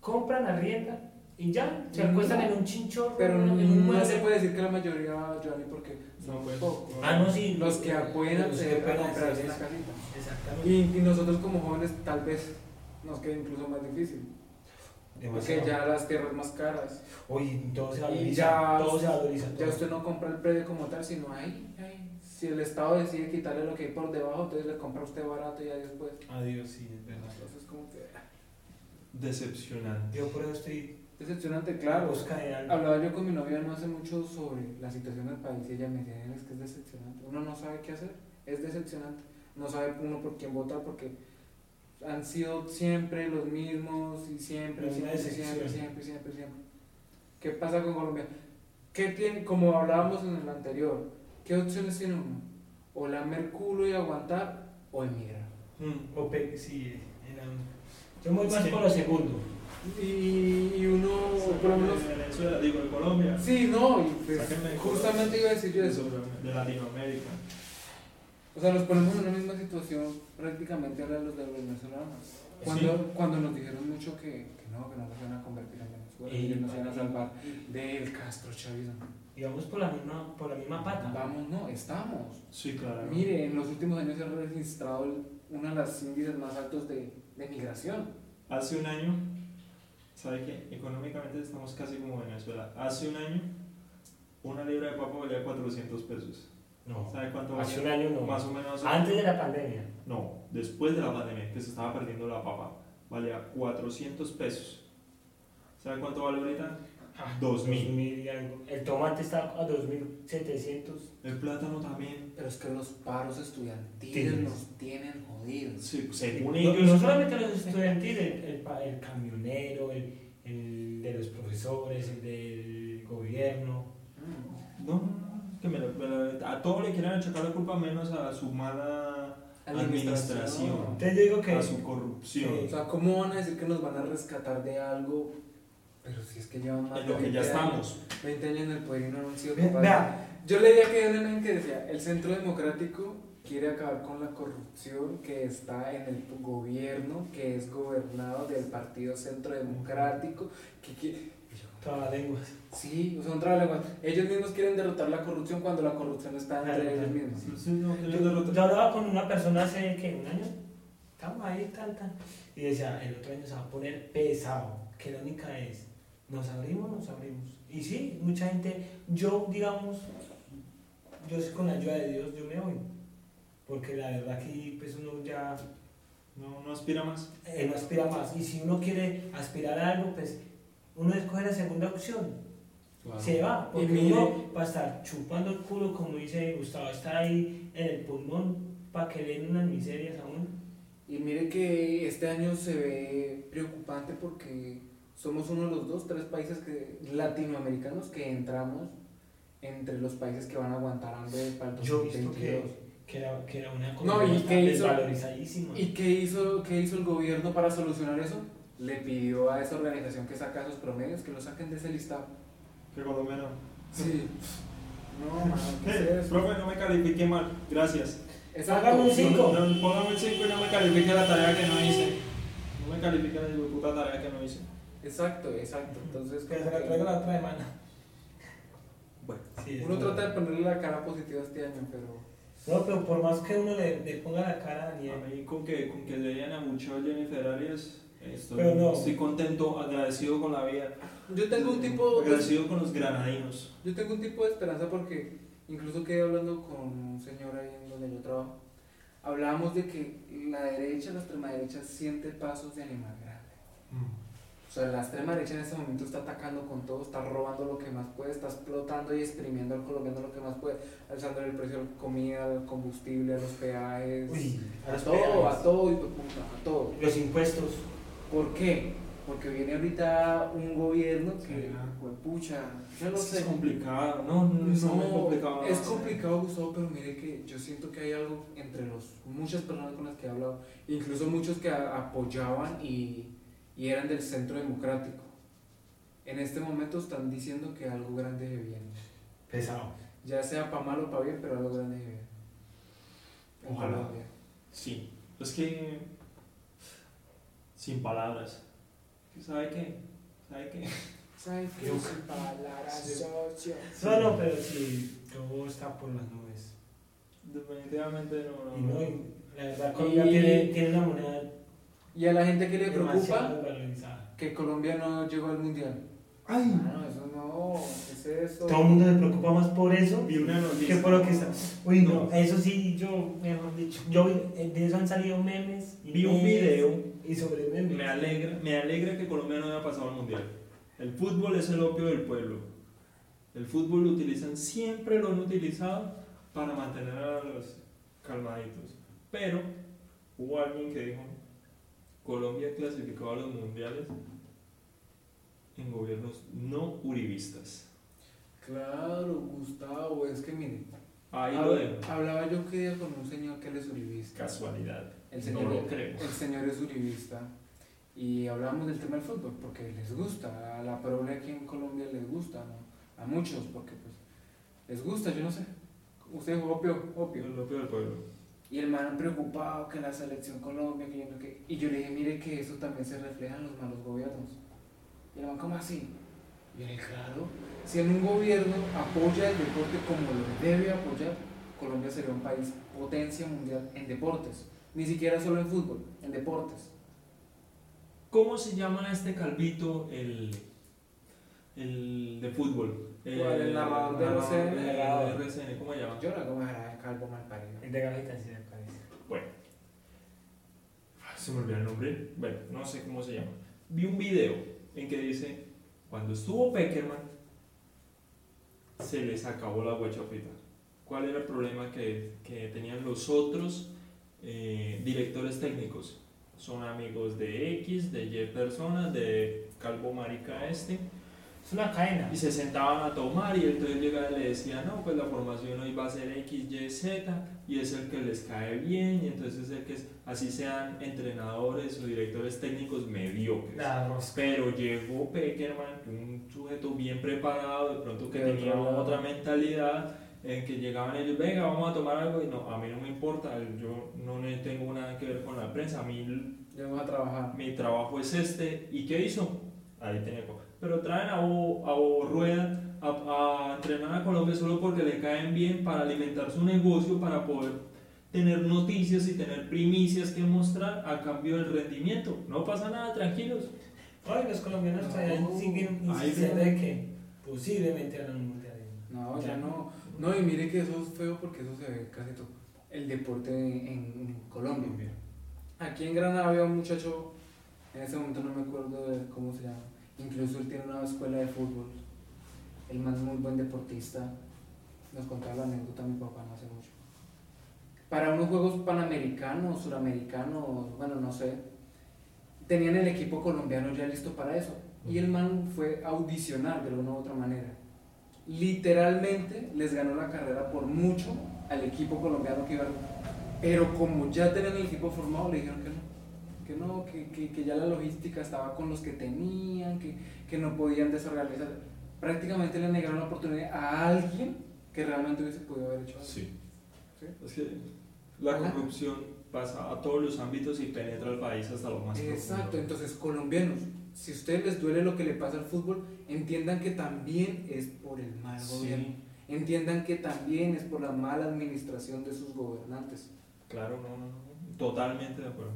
Compran, arriendan y ya, se No. acuestan en un chinchorro, Pero en no, un no mueble. se puede decir que la mayoría, Johnny, porque No, son pues. pocos. Ah, no, sí. Los que pueden Los que acceder a pueden comprarse acceder. una casita. Exactamente. Y, y nosotros como jóvenes tal vez nos quede incluso más difícil. Porque ya las tierras más caras. Oye, todo se Y valoriza. ya- todo se valoriza. Ya todo. usted no compra el predio como tal, sino ahí, ahí. Si el Estado decide quitarle lo que hay por debajo, entonces le compra usted barato y ya después. Adiós, sí, es verdad. Entonces como que... Decepcionante. Yo por eso estoy Decepcionante, claro. busca de algo. Hablaba yo con mi novia no hace mucho sobre la situación del país y ella me decía, es que es decepcionante. Uno no sabe qué hacer, es decepcionante. No sabe uno por quién votar porque han sido siempre los mismos y siempre, siempre, siempre, siempre, siempre, siempre. ¿Qué pasa con Colombia? ¿Qué tiene, como hablábamos en el anterior, qué opciones tiene uno? O lamer culo y aguantar o emigrar. Mm. O pe- sí, era Yo me voy más Sí. por lo segundo. Y, y uno, por lo menos... Venezuela, digo, de Colombia. Sí, no, y pues, justamente iba a decir yo eso. De Latinoamérica. O sea, nos ponemos en una misma situación prácticamente ahora los de los venezolanos. Cuando, cuando nos dijeron mucho que, que no, que no nos iban a convertir en Venezuela, Y- que nos iban a salvar del Castro chavismo. Y vamos por la misma, por la misma pata. Vamos, no, estamos. Sí, claro. Mire, en los últimos años se ha registrado uno de los índices más altos de, de migración. Hace un año, ¿sabe qué? Económicamente estamos casi como Venezuela. Hace un año, una libra de papa valía 400 pesos. No, ¿Sabe cuánto hace un año no. Más o menos. Antes de la pandemia. No, después de la pandemia, que se estaba perdiendo la papa, valía 400 pesos. ¿Sabe cuánto vale ahorita? Ah, 2000. y algo. El tomate está a 2.700. El plátano también. Pero es que los paros estudiantiles Tienes. nos tienen jodidos. Sí, según No, ellos. no solamente los estudiantiles, el, el pa- el camionero, el, el de los profesores, el del gobierno. No, no, no, que me lo- me lo- a todo le quieren achacar la culpa menos a su mala administración, yo digo que... a su corrupción. O sea, ¿cómo van a decir que nos van a rescatar de algo? Pero si es que llevan más En de lo que ya 20 años, estamos. 20 años en el poder y no han sido capaces. Vea, Yo leía que hay una que decía, el Centro Democrático quiere acabar con la corrupción que está en el gobierno, que es gobernado del Partido Centro Democrático, que quiere... y yo, todas las lenguas. Sí, son trabalenguas. Ellos mismos quieren derrotar la corrupción cuando la corrupción está entre Claro, ellos mismos. Sí, sí, no, que Yo, hablaba con una persona hace, ¿qué? ¿Un año? Estamos ahí, tal, tal. Y decía, el otro año se va a poner pesado. Que la única es, ¿nos abrimos nos abrimos? Y sí, mucha gente, yo, digamos, yo sé con la ayuda de Dios, yo me voy. Porque la verdad que pues uno ya No, no aspira más. eh, no aspira más. Y si uno quiere aspirar a algo, pues uno escoge la segunda opción. Se va, porque Y mire- uno va a estar chupando el culo, como dice Gustavo, está ahí en el pulmón para que le den unas miserias a uno. Y mire que este año se ve preocupante porque somos uno de los dos, tres países que, latinoamericanos que entramos entre los países que van a aguantar hambre para el Yo he visto 2022. que, que, era, que era una No, Colombia ¿y qué hizo? desvalorizadísima. ¿Y qué hizo, qué hizo el gobierno para solucionar eso? Le pidió a esa organización que saca esos promedios que lo saquen de ese listado. Que colombiano. Sí. No, mano, ¿qué es Eh, eso? profe, no me califique mal. Gracias. Hágame un cinco. No, no, póngame un 5 y no me califique la tarea que no hice. No me califique la puta tarea que no hice. Exacto, exacto. Entonces, Que se como la que traigo la otra semana. Bueno. Sí, uno trata de ponerle la cara positiva este año, pero. No, pero por más que uno le, le ponga la cara a A Daniel, mí con que, con que le hayan abuchado a Jennifer Arias, estoy, Pero no. estoy contento, agradecido con la vida. Yo tengo un tipo. Agradecido con los granadinos. Yo tengo un tipo de esperanza porque incluso quedé hablando con un señor ahí en donde yo trabajo. Hablábamos de que la derecha, la extrema derecha, siente pasos de animal grande. O sea, la extrema derecha en este momento está atacando con todo, está robando lo que más puede, está explotando y exprimiendo al colombiano lo que más puede, alzando el precio de la comida, al combustible, a los peajes, Uy, a, los todo, peajes. a todo, de puta, a todo. los impuestos. ¿Por qué? Porque viene ahorita un gobierno que, pues, pucha, yo no Es sé. complicado, no, no, es muy complicado. es complicado, Gustavo, pero mire que yo siento que hay algo entre los muchas personas con las que he hablado, incluso muchos que apoyaban y, y eran del centro democrático. En este momento están diciendo que algo grande se viene. Pesado. Ya sea para mal o para bien, pero algo grande se viene. En Ojalá. Colombia. Sí, es que sin palabras. ¿Sabe qué? ¿Sabe qué? ¿Sabes qué? Yo- Sin palabras, Sí. socio. No, no, pero sí, todo está por las nubes. Definitivamente no. Y no, y la verdad, Y- Colombia tiene, tiene una moneda Y a la gente que le preocupa que Colombia no llegó al mundial. Ay, No, eso no, ¿qué es eso? todo el mundo se preocupa más por eso Vi una que por lo que está. Uy, no, No. eso sí, yo, mejor dicho, yo eh, de eso han salido memes. y Vi un memes video. Y sobre memes. Me alegra, me alegra que Colombia no haya pasado al mundial. El fútbol es el opio del pueblo. El fútbol lo utilizan, siempre lo han utilizado para mantener a los calmaditos. Pero hubo alguien que dijo, Colombia clasificó a los mundiales en gobiernos no uribistas. Claro, Gustavo, es que mire, Ahí hab- lo dejo. hablaba yo que día con un señor que él es uribista. Casualidad. El no señor, lo creo. el señor es uribista y hablamos del tema del fútbol porque les gusta, a la prole aquí en Colombia les gusta, ¿no? A muchos porque pues les gusta, yo no sé. Usted dijo opio, opio. El opio del pueblo. Y el man preocupado que la selección Colombia, que yo no que... Y yo le dije, mire que eso también se refleja en los malos gobiernos. Y el man, ¿cómo así? Y yo le dije, claro, si en un gobierno apoya el deporte como lo debe apoyar, Colombia sería un país potencia mundial en deportes. Ni siquiera solo en fútbol, en deportes. ¿Cómo se llama este calvito el, el de fútbol? ¿El narrador de narrador RCN? de- de RCN, ¿Cómo se llama? Yo no como era de calvo mal parido. El de gajitas, sí. Bueno, se me olvidó el nombre. Bueno, no sé cómo se llama. Vi un video en que dice: Cuando estuvo Peckerman, se les acabó la guachafita. ¿Cuál era el problema que, que tenían los otros eh, directores técnicos? Son amigos de X, de Y personas, de Calvo Marica este. Es una cadena. Y se sentaban a tomar y entonces llegaba y le decía, no, pues la formación hoy va a ser X, Y, Z y es el que les cae bien y entonces es el que es, así sean entrenadores o directores técnicos mediocres. La rosca. Pero llegó Peckerman, un sujeto bien preparado, de pronto que tenía otra mentalidad, en que llegaban ellos, venga, vamos a tomar algo y no, a mí no me importa, yo no tengo nada que ver con la prensa, a mí vamos a trabajar. mi trabajo es este. ¿Y qué hizo? Ahí tenía Pero traen a Bo, a Bo Rueda a, a entrenar a Colombia solo porque le caen bien para alimentar su negocio, para poder tener noticias y tener primicias que mostrar a cambio del rendimiento. No pasa nada, tranquilos. Ay, los colombianos No. todavía siguen insistiendo sí. de que posiblemente hagan un mundial. No, ya no. No, y mire que eso es feo porque eso se ve casi todo. El deporte en, en Colombia. Aquí en Granada había un muchacho, en ese momento no me acuerdo de cómo se llama. Incluso él tiene una escuela de fútbol. El man es muy buen deportista. Nos contaba la anécdota mi papá no hace mucho. Para unos juegos panamericanos, suramericanos, bueno, no sé. tenían el equipo colombiano ya listo para eso. Y el man fue a audicionar de alguna u otra manera. Literalmente les ganó la carrera por mucho al equipo colombiano que iba. Pero como ya tenían el equipo formado, le dijeron que no. Que no, que, que, que ya la logística estaba con los que tenían, que, que no podían desorganizar. Prácticamente le negaron la oportunidad a alguien que realmente hubiese podido haber hecho algo. Sí. ¿Sí? Es que la Ajá. corrupción pasa a todos los ámbitos y penetra al país hasta lo más Exacto, profundo. entonces colombianos, si a ustedes les duele lo que le pasa al fútbol, entiendan que también es por el mal Sí. gobierno. Entiendan que también es por la mala administración de sus gobernantes. Claro, no, no, no. Totalmente de acuerdo.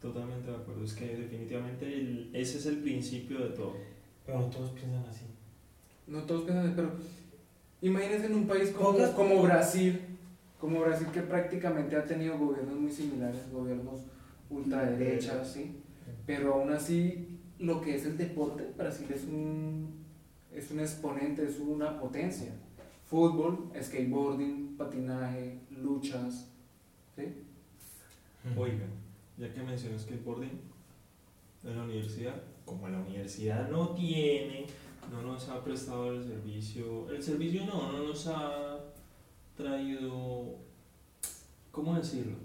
Totalmente de acuerdo. Es que definitivamente el- ese es el principio de todo. Pero no todos piensan así. No todos piensan, pero imagínense en un país como, Pocas- como Brasil, como Brasil que prácticamente ha tenido gobiernos muy similares, gobiernos ultraderechas, ¿sí? Pero aún así, lo que es el deporte, Brasil es un, es un exponente, es una potencia. Fútbol, skateboarding, patinaje, luchas, ¿sí? Oiga, ya que mencionas skateboarding en la universidad, como la universidad no tiene, no nos ha prestado el servicio, el servicio no, no nos ha traído, ¿cómo decirlo?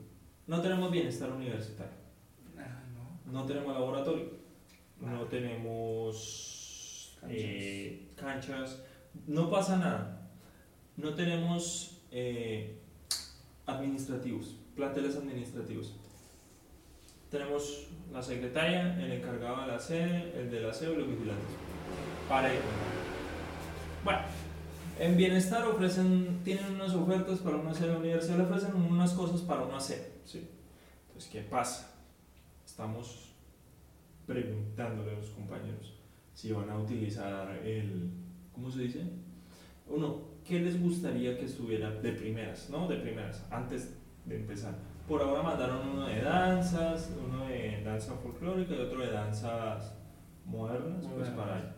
No tenemos bienestar universitario, Ah, no. no tenemos laboratorio, no tenemos Canchas. eh, canchas, no pasa nada, no tenemos eh, administrativos, planteles administrativos. Tenemos la secretaria, el encargado de la sede, el del aseo y los vigilantes. Para ir. Bueno, en bienestar ofrecen, tienen unas ofertas para uno hacer en la universidad, le ofrecen unas cosas para uno hacer. ¿sí? Entonces, ¿qué pasa? Estamos preguntándole a los compañeros si van a utilizar el, ¿cómo se dice? Uno, ¿qué les gustaría que estuviera de primeras? ¿No? De primeras, antes de empezar. Por ahora mandaron uno de danzas, uno de danza folclórica y otro de danzas modernas, pues Modernas. para ahí.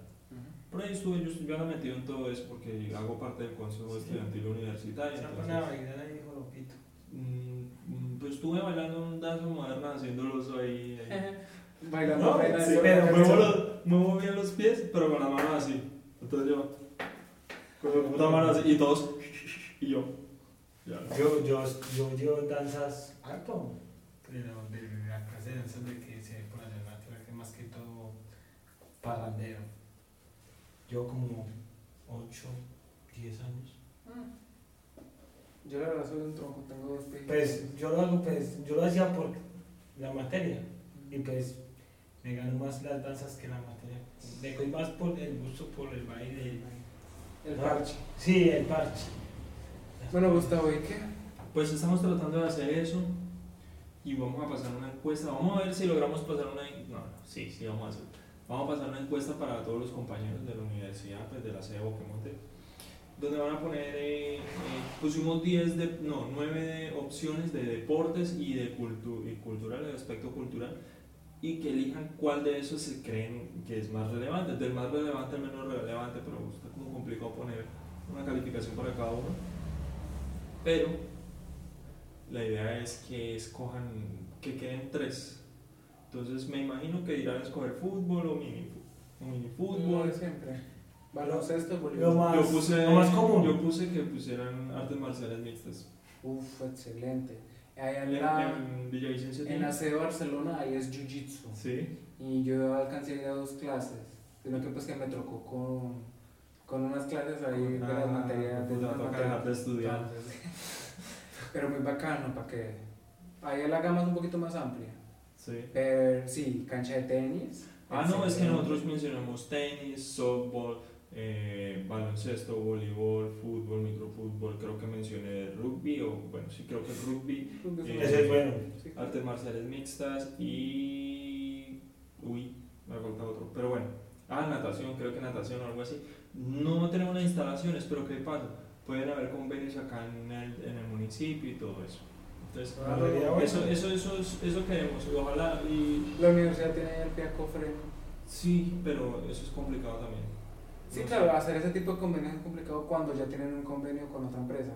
Por ahí estuve, yo, yo me metí en todo eso porque hago parte del consejo Sí. estudiantil universitario. Se entonces- pone a bailar ahí, hijo lopito. Mm, mm, pues estuve bailando un danza moderna haciéndolo ahí. ahí. Bailando No, apenas, sí, yo- pero yo- muevo, los- muevo bien los pies, pero con la mano así. Entonces yo, con la mano así, y todos, y yo. Ya. Yo, yo, yo llevo danzas harto, pero de la clase de danzas de que se ve por allá en la tierra, que más que todo parrandero. Yo como 8, 10 años. Yo la verdad soy un tronco, tengo dos pies. Pues yo lo hago, pues yo lo hacía por la materia y pues me gano más las danzas que la materia. Me voy más por el gusto por el baile. El parche. Sí, el parche. Bueno, Gustavo, ¿y qué? Pues estamos tratando de hacer eso y vamos a pasar una encuesta. Vamos a ver si logramos pasar una. No, no, sí, sí, vamos a hacer. Vamos a pasar una encuesta para todos los compañeros de la universidad, pues de la sede de Boquemonte, donde van a poner. eh, eh, pusimos 10 de. No, 9 de opciones de deportes y de cultu y cultural, de aspecto cultural, y que elijan cuál de esos se creen que es más relevante. Del más relevante al menos relevante, pero está como complicado poner una calificación para cada uno. Pero la idea es que escojan, que queden tres. Entonces me imagino que irán a escoger fútbol o mini, o mini Fútbol de siempre. Baloncesto, Lo más- Yo puse, lo más común. yo puse que pusieran artes marciales mixtas. Uf, excelente. Allá En, en la, en Villavicencio en tiene- la sede de Barcelona, ahí es Jiu-Jitsu. Sí. Y yo alcancé a ir a dos clases. Sino que pues que me tocó con, con unas clases ahí de las materias. De las toca dejar de estudiar. Entonces, Pero muy bacano, para que... Ahí la gama es un poquito más amplia. Sí. Pero sí, cancha de tenis. Ah, no, es que nosotros mencionamos tenis, softball, eh, baloncesto, voleibol, fútbol, microfútbol, creo que mencioné rugby, o bueno, sí creo que rugby, Eh, Ese es bueno. sí. artes marciales mixtas y... Uy, me ha faltado otro, pero bueno, ah, natación, creo que natación o algo así. No tenemos unas instalaciones, pero ¿qué pasa? Pueden haber convenios acá en el, en el municipio y todo eso. Entonces, Ah, eso, eso, eso, es- eso queremos, y ojalá, y La universidad tiene el piaco freno. sí, pero eso es complicado también. Sí, No claro, sé. hacer ese tipo de convenios es complicado cuando ya tienen un convenio con otra empresa.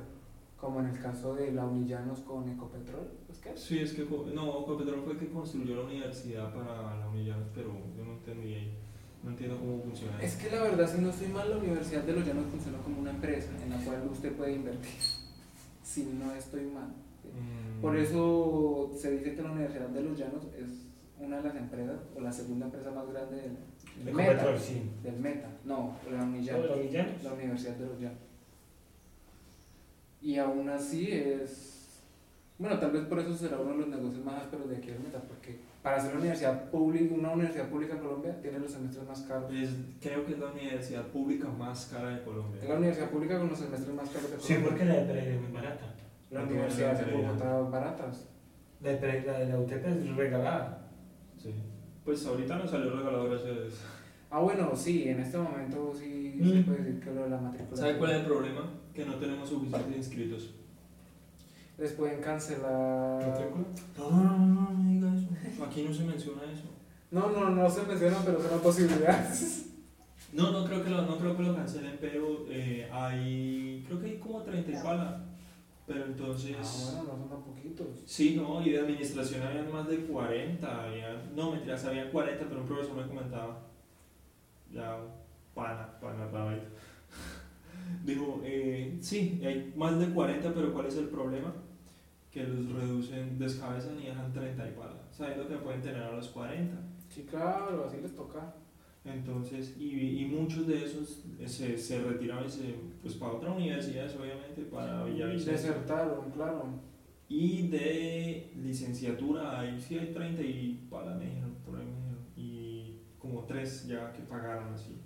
como en el caso de la Unillanos con Ecopetrol. ¿Es que? Sí, es que no, Ecopetrol fue el que construyó la universidad para la Unillanos, pero yo no entendí ahí. No entiendo cómo funciona. Es que la verdad, si no estoy mal, la Universidad de los Llanos funciona como una empresa en la cual usted puede invertir. Si no estoy mal. Mm, Por eso se dice que la Universidad de los Llanos es una de las empresas, o la segunda empresa más grande del, De Meta. Sí. del Meta. No, la Unillanos. La Universidad de los Llanos. Y aún así es. Bueno, tal vez por eso será uno de los negocios más ásperos de aquí al Meta, porque para ser una universidad pública, una universidad pública en Colombia tiene los semestres más caros. es- creo que es la universidad pública más cara de Colombia. Es la universidad pública con los semestres más caros de Sí, Colombia. porque la de Pereira es muy barata. La La universidad de. Bogotá baratas. La de, la de la UTP es regalada. Sí. Pues ahorita nos salió regalado gracias a eso. Ah, bueno, sí, en este momento sí Mm. se puede decir que lo de la matrícula. ¿Sabe cuál es el problema? Que no tenemos suficientes inscritos. Les pueden cancelar. ¿Matrícula? No, no, no, no, no diga eso. Aquí no se menciona eso. No, no, no se menciona, pero es una posibilidad. No, no creo que lo, no creo que lo cancelen, pero eh, hay, creo que hay como 30 y pala. Pero entonces, Ah, bueno, no son tan poquitos. sí, no, y de administración habían más de 40, había, no, mentiras, había 40, pero un profesor me comentaba, ya, pana, pana, rabito. Dijo, eh, sí, hay más de 40, pero ¿cuál es el problema? Que los reducen, descabezan y dejan 30 y pala, sabiendo que pueden tener a los 40. Sí, claro, así les toca. Entonces, y, y muchos de esos se, se retiraron y se, pues para otras universidades, obviamente, para Villavicencio. Desertaron, claro. Y de licenciatura, ahí sí hay 30 y para me dijeron, por ahí me dijeron, y como 3 ya que pagaron así.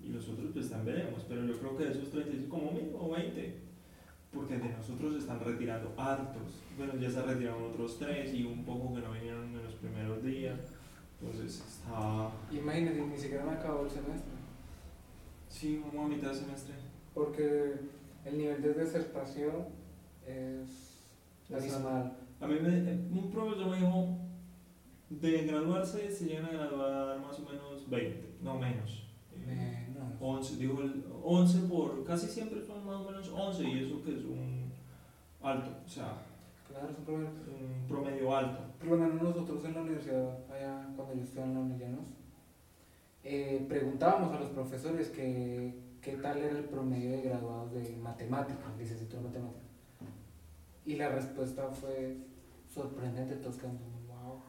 Y los otros pues también veremos, pero yo creo que de esos 30 es como mínimo 20. Porque de nosotros se están retirando hartos. Bueno, ya se retiraron otros 3 y un poco que no vinieron en los primeros días. Entonces está... Imagínense, ni siquiera me acabó el semestre. Sí, vamos a mitad de semestre. Porque el nivel de desertación es abismal. A mí me, un profesor me dijo, de graduarse se llegan a graduar más o menos 20, no menos. Eh, Menos. 11, dijo el 11 por, casi siempre son más o menos 11 y eso que es un alto, o sea, Claro, es un promedio alto. Por lo menos nosotros en la universidad, allá cuando yo estuve en la Unillanos, eh, preguntábamos a los profesores que, qué tal era el promedio de graduados de matemáticas, licenciatura en matemáticas. Y la respuesta fue sorprendente, todos wow.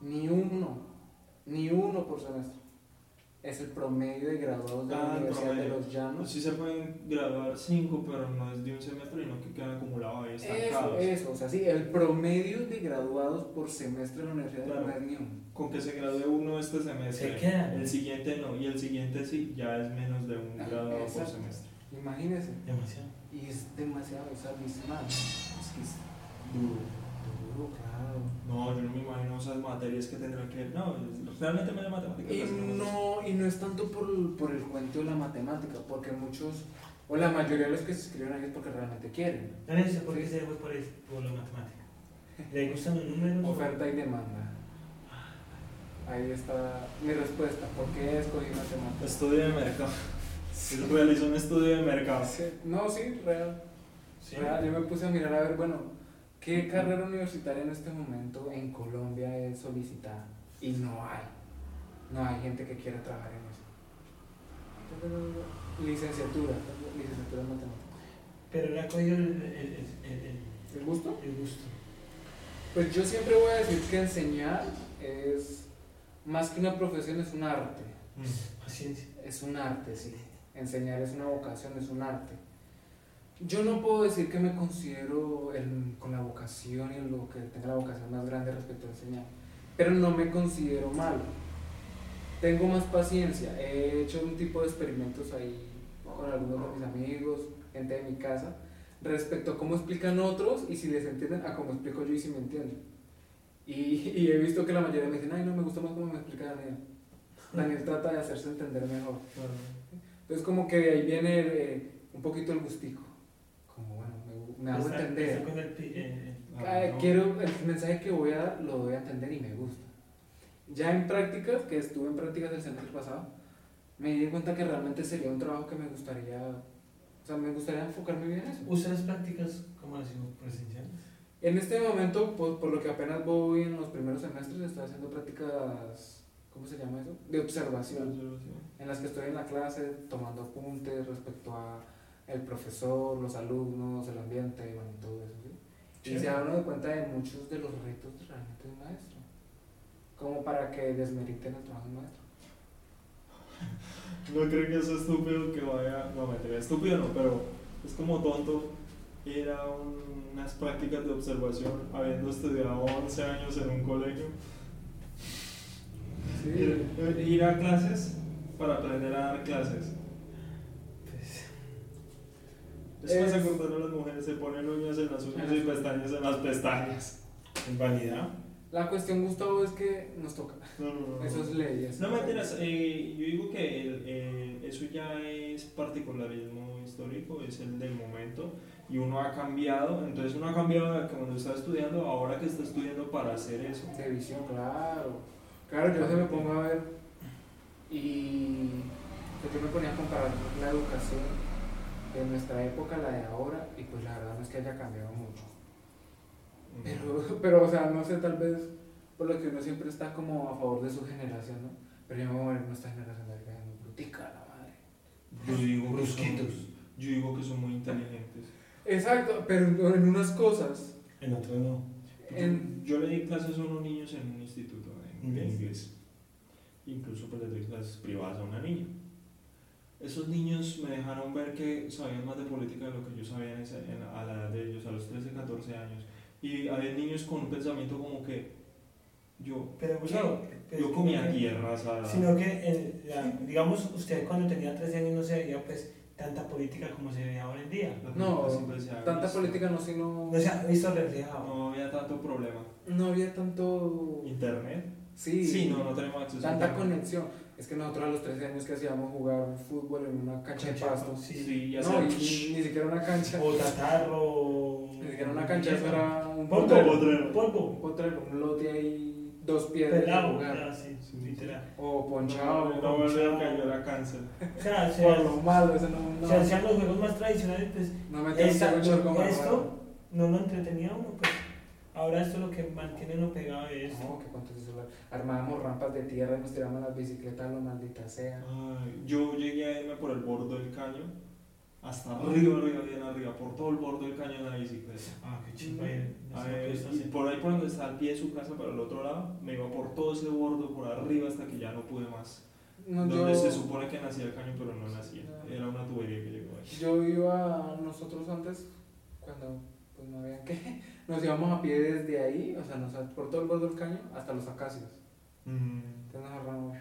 Ni uno, ni uno por semestre. Es el promedio de graduados de la Ah, el Universidad de los Llanos. Sí se pueden graduar 5, pero no es de un semestre, sino que quedan acumulados ahí Eso, estancados. eso, o sea, sí, el promedio de graduados por semestre en la universidad Claro. no es ni uno. Con que se gradúe uno este semestre, Se el siguiente no, y el siguiente sí, ya es menos de un Ah, graduado por exacto. semestre. Imagínense. Demasiado. Y es demasiado, es abismal. Es que es Duro. No, yo no me imagino esas materias que tendrán que No, realmente me da matemáticas. Y no y no es tanto por, por el cuento de la matemática, porque muchos, o la mayoría de los que se inscriben ahí es porque realmente quieren. Vanessa, ¿por qué se fue por, eso, por la matemática? ¿Le gustan los números? Oferta y demanda. Ahí está mi respuesta. ¿Por qué escogí matemáticas? Estudio de mercado. Él realizó un estudio de mercado. Sí, No, sí, real. Sí. real. Yo me puse a mirar a ver, bueno, ¿qué carrera universitaria en este momento en Colombia es solicitada? Y no hay. No hay gente que quiera trabajar en eso. Licenciatura, licenciatura en matemáticas. Pero le ha cogido el, el, el, el- ¿El gusto? el gusto. Pues yo siempre voy a decir que enseñar es más que una profesión, es un arte. Paciencia. Es un arte, sí. Enseñar es una vocación, es un arte. Yo no puedo decir que me considero el- con la vocación y lo que tenga la vocación más grande respecto a enseñar, pero no me considero malo. Tengo más paciencia. He hecho un tipo de experimentos ahí con algunos de mis amigos, gente de mi casa, respecto a cómo explican otros y si les entienden a cómo explico yo y si me entienden. Y, y he visto que la mayoría me dicen, ay, no, me gusta más cómo me explica Daniel. Daniel trata de hacerse entender mejor. Entonces como que de ahí viene eh, un poquito el gustico. Como me, hago Está- entender. está el pi- eh, Ah, Eh, no. Quiero, el mensaje que voy a dar lo doy a entender y me gusta. Ya en prácticas, que estuve en prácticas del semestre pasado, me di cuenta que realmente sería un trabajo que me gustaría O sea, me gustaría enfocarme bien en eso. ¿Usted las prácticas las hizo presenciales? En este momento, pues, por lo que apenas voy en los primeros semestres, estoy haciendo prácticas, ¿cómo se llama eso? De observación, en las que estoy en la clase tomando apuntes respecto a el profesor, los alumnos, el ambiente, bueno, y todo eso, ¿sí? Y se da uno de cuenta de muchos de los retos realmente de un maestro, como para que desmeriten el trabajo del maestro. No creo que eso estúpido que vaya. No, me estúpido no, pero es como tonto ir a un- unas prácticas de observación habiendo estudiado 11 años en un colegio. Ir, ir a clases para aprender a dar clases. Pues, Después se Es- cortaron las mujeres, se ponen uñas en las uñas En y las- pestañas en las pestañas. en vanidad. La cuestión, Gustavo, es que nos toca. No, no, no. Eso es ley. eso No es mentiras, eh, yo digo que el- eh, eso ya es particularismo histórico, es el del momento y uno ha cambiado, entonces uno ha cambiado de que cuando está estudiando, ahora que está estudiando para hacer eso. De visión, claro. Claro, yo se me pongo a ver y yo me ponía a comparar la educación de nuestra época, la de ahora, y pues la verdad no es que haya cambiado mucho. Pero, pero o sea, no sé, tal vez por lo que uno siempre está como a favor de su generación, ¿no? Pero yo me voy a ver nuestra generación de muy brutica, la madre. Yo digo, son, Brusquitos. yo digo que son muy inteligentes. Exacto, pero en unas cosas. En otro no. En, Yo le di clases a unos niños en un instituto de, de ¿Inglés? Incluso pues les doy clases privadas a una niña. Esos niños me dejaron ver que sabían más de política de lo que yo sabía en esa- en- a la edad de ellos, a los 13, 14 años. Y había niños con un pensamiento como que yo, Pero, o sea, yo comía tierra, ¿sabes? Sino que, en la- digamos, usted cuando tenía 13 años no se veía pues tanta política como se ve ahora en día. No, tanta visto. política no, sino. No se ha visto reflejado. No había tanto problema. No había tanto. ¿Internet? Sí, Sí, no, no tenemos acceso a tanta internet. conexión. Es que nosotros a los 13 años que hacíamos jugar fútbol en una cancha de Cancha, pasto. sí. Sí, ya No, ni, ni siquiera una cancha. O tatarro. Ni siquiera una cancha, eso era un Polvo. potrero. Potrero. Un potrero, un lote ahí, dos piedras de Pelado. ya, sí, literal. O ponchado. No, no ponchado. caer a cáncer. O sea, se, Por lo malo, eso no. no se hacían los juegos más tradicionales, pues no me tengo como esto no lo entretenía uno, pues. Ahora esto es lo que mantiene uno pegado de esto. No, que cuánto es eso. Armábamos rampas de tierra y nos tiramos las bicicletas, lo maldita sea. Ay, yo llegué a irme por el borde del caño, hasta arriba, arriba, bien arriba, por todo el borde del caño en la bicicleta. Ah, qué chimba. A Eso ver, y por ahí por donde está el pie de su casa, para el otro lado, me iba por todo ese borde, por arriba, hasta que ya no pude más. No, donde yo, se supone que nacía el caño, pero no nacía. Era una tubería que llegó ahí. yo iba, nosotros antes, cuando pues no había que, nos íbamos a pie desde ahí, o sea, nos, por todo el borde del caño hasta los acacios. Entonces nos ahorramos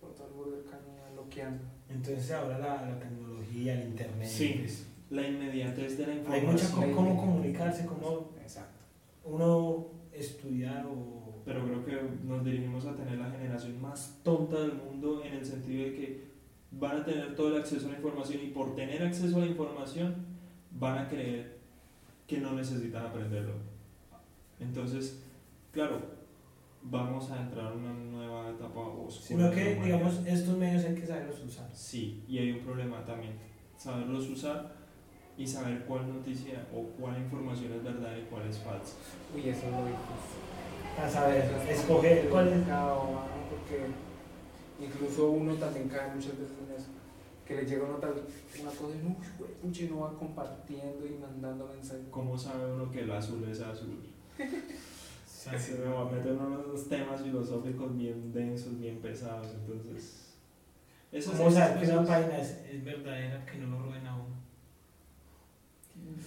por todo el borde del caño ya loqueando. Entonces ahora la, la tecnología, el internet. Sí. pues, La inmediatez de la hay información. mucha co- cómo comunicarse, cómo Exacto. uno estudiar o Pero creo que nos dirigimos a tener la generación más tonta del mundo en el sentido de que van a tener todo el acceso a la información y por tener acceso a la información van a creer que no necesitan aprenderlo. Entonces, claro, vamos a entrar en una nueva etapa oscura. sino que digamos estos medios hay que saberlos usar. Sí, y hay un problema también. Saberlos usar y saber cuál noticia o cuál información es verdad y cuál es falsa. Uy, eso lo difícil. Para saber escoger cuál es. Porque incluso uno también cae muchas veces en eso. Que le llega una, una cosa y, uy, güey, pucha, y uno va compartiendo y mandando mensajes. ¿Cómo sabe uno que el azul es azul? Se me va a meter en unos temas filosóficos bien densos, bien pesados, entonces... Esas ¿Cómo saber que una página es, es verdadera, que no lo roben a uno?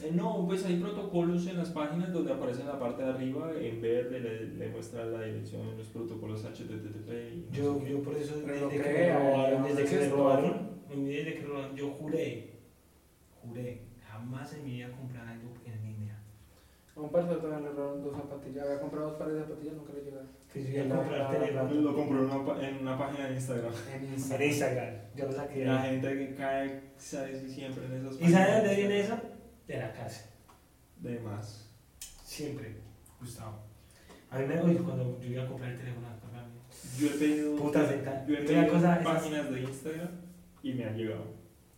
Eh, No, pues hay protocolos en las páginas donde aparece en la parte de arriba, en verde le, le muestra la dirección los protocolos HTTP. y no Yo, yo por eso, desde que me robaron, ¿no? desde que Es robaron, desde que yo juré, juré, jamás en mi vida comprar algo en línea. A un par de también le robaron dos zapatillas. Había comprado dos pares de zapatillas, nunca le llegaron. Que yo Y iba a comprar Telegram. Lo compré en una, en una página de Instagram. En En Instagram. Instagram, yo lo saqué. La gente que cae, ¿sabes? Y siempre en esas ¿Y sabe páginas. dónde viene eso? De la casa. De más. Siempre, Gustavo. A mí me, oye, cuando yo iba a comprar el teléfono, para mí, Yo he pedido, Puta yo he pedido páginas de Instagram y me han llegado.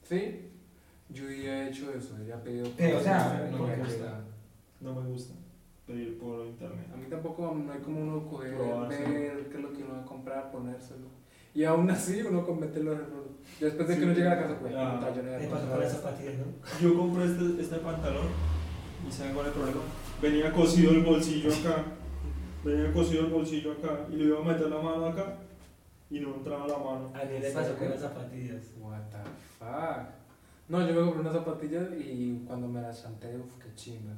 ¿Sí? Yo ya he hecho eso, ya he pedido. Pero, o sea, no no me me gusta. No me gusta pedir por internet. A mí tampoco no hay como uno coger, Probarse. ver qué es lo que uno va a comprar, ponérselo. Y aún así uno comete los errores. Después de que uno llega a la casa, pues, Ah. puta, yo no Me pasó eso. zapatillas, ¿no? Yo compré este, este pantalón y ¿saben cuál es el problema? Venía cosido el bolsillo acá, venía cosido el bolsillo acá y le iba a meter la mano acá y no entraba la mano. A mí me pasó con las zapatillas. What the fuck. No, yo me compré unas zapatillas y cuando me las chanté, uff, qué chimba.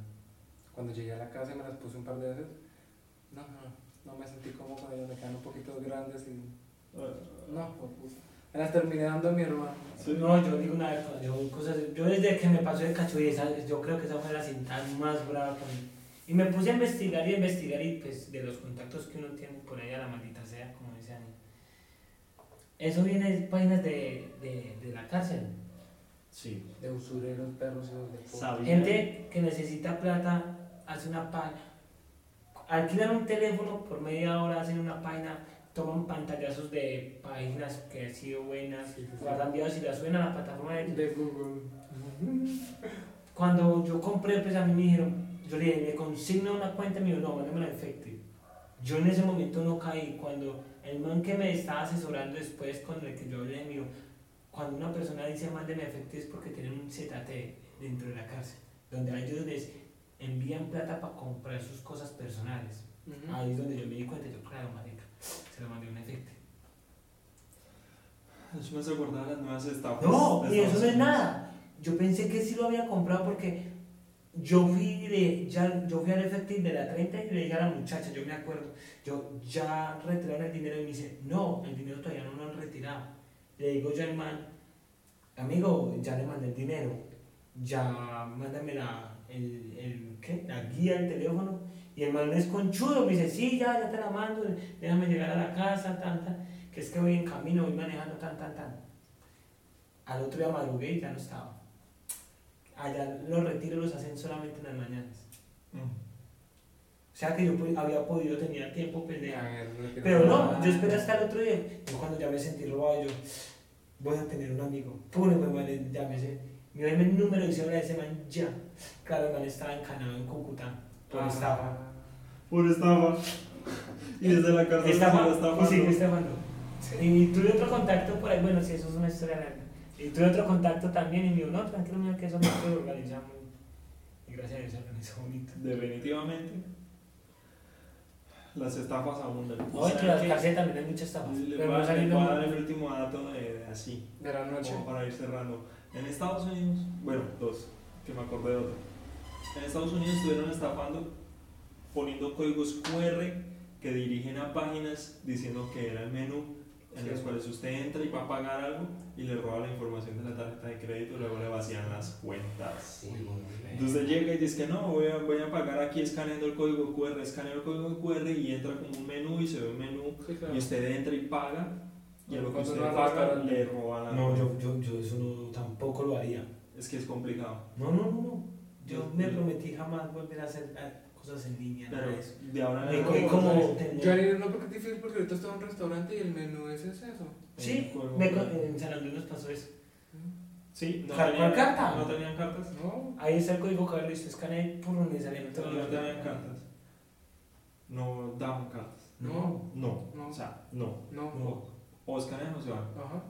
Cuando llegué a la casa y me las puse un par de veces, no, no, no me sentí como con ellas, me quedan un poquito grandes y. No, pues, puta. Me las terminé dando a mi hermano. Sí. No, yo digo una vez, yo, cosas, yo desde que me pasó el cacho y esa, yo creo que esa fue la cinta más brava con Y me puse a investigar y a investigar y pues de los contactos que uno tiene por ahí a la maldita sea, como dice Ani. Eso viene de páginas de, de, de la cárcel. Sí. De usureros, perros y de. Gente que necesita plata hace una página. Alquilan un teléfono por media hora, hacen una página, toman pantallazos de páginas que han sido buenas, Sí, sí, sí. guardan videos y las suben a la plataforma de De Google. Cuando yo compré, pues a mí me dijeron, yo le dije, me consigna una cuenta, y me dijo, no, mándame la efective. Yo en ese momento no caí. Cuando el man que me estaba asesorando después, con el que yo hablé, me dijo, cuando una persona dice mándeme efectivo es porque tienen un ZT dentro de la cárcel, donde a ellos les envían plata para comprar sus cosas personales. Ahí es donde yo me di cuenta, yo, claro, marica, se lo mandé un efectivo. Eso me hace acordar de las nuevas estafas. No, y eso no es nada. Yo pensé que sí lo había comprado porque yo fui de ya yo fui al efectivo de la 30 y le dije a la muchacha, yo me acuerdo, yo ya retiraron el dinero y me dice, no, el dinero todavía no lo han retirado. Le digo yo al man, amigo, ya le mandé el dinero, ya mándame la, el, el, ¿qué? la guía del teléfono. Y el man es conchudo, me dice, sí, ya, ya te la mando, déjame llegar a la casa, tan, tan, que es que voy en camino, voy manejando, tan, tan, tan. Al otro día madrugué y ya no estaba. Allá los retiros los hacen solamente en las mañanas. Mm. O sea que yo había podido, tenía tiempo, pendejo. Que Pero no, yo esperé hasta el otro día. Y cuando ya me sentí robado, yo voy a tener un amigo. Pum, pues vale, llámese. Me dio el número y se de ese man ya. Claro, el man estaba encanado en Cúcuta. Por Ah. estafa. Por estafa. Y desde la cárcel Estafa. Y sigue estafando. Y tuve otro contacto por ahí, bueno, sí, eso es una historia larga. Y tuve otro contacto también y me dijo, no, tranquilo, mío, que eso no lo organizamos. Y gracias a Dios se organizó bonito. Definitivamente. Las estafas abundan. No, dentro de ¿Saben las cárceles también hay muchas estafas. Le Pero voy a- le voy a dar el último dato de, de así, De la noche. como para ir cerrando. En Estados Unidos, bueno, dos, que me acordé de otro. En Estados Unidos estuvieron estafando poniendo códigos QR que dirigen a páginas diciendo que era el menú en Sí. los cuales usted entra y va a pagar algo y le roba la información de la tarjeta de crédito y luego le vacían las cuentas. Entonces llega y dice que no, voy a, voy a pagar aquí escaneando el código QR, escanea el código QR y entra como un menú y se ve un menú Sí, claro. y usted entra y paga y a lo que Cuando usted no paga le roban la No, yo, yo, yo eso no, tampoco lo haría. Es que es complicado. No, no, no, no. Yo me prometí jamás volver a hacer eh, cosas en línea, Pero de eso. de ahora adelante- cogí como... Yo haría no porque es difícil porque ahorita está en un restaurante y el menú es ese, eso. Sí, me en San Andrés nos pasó eso. Sí, no ¿Cuál- tenían, carta? no tenían cartas. No. Ahí está el código QR, usted escanea por donde sale No, todo. no tenían cartas. No daban cartas. No. No, No. o sea, no. No. No. O escanean o se van. Ajá.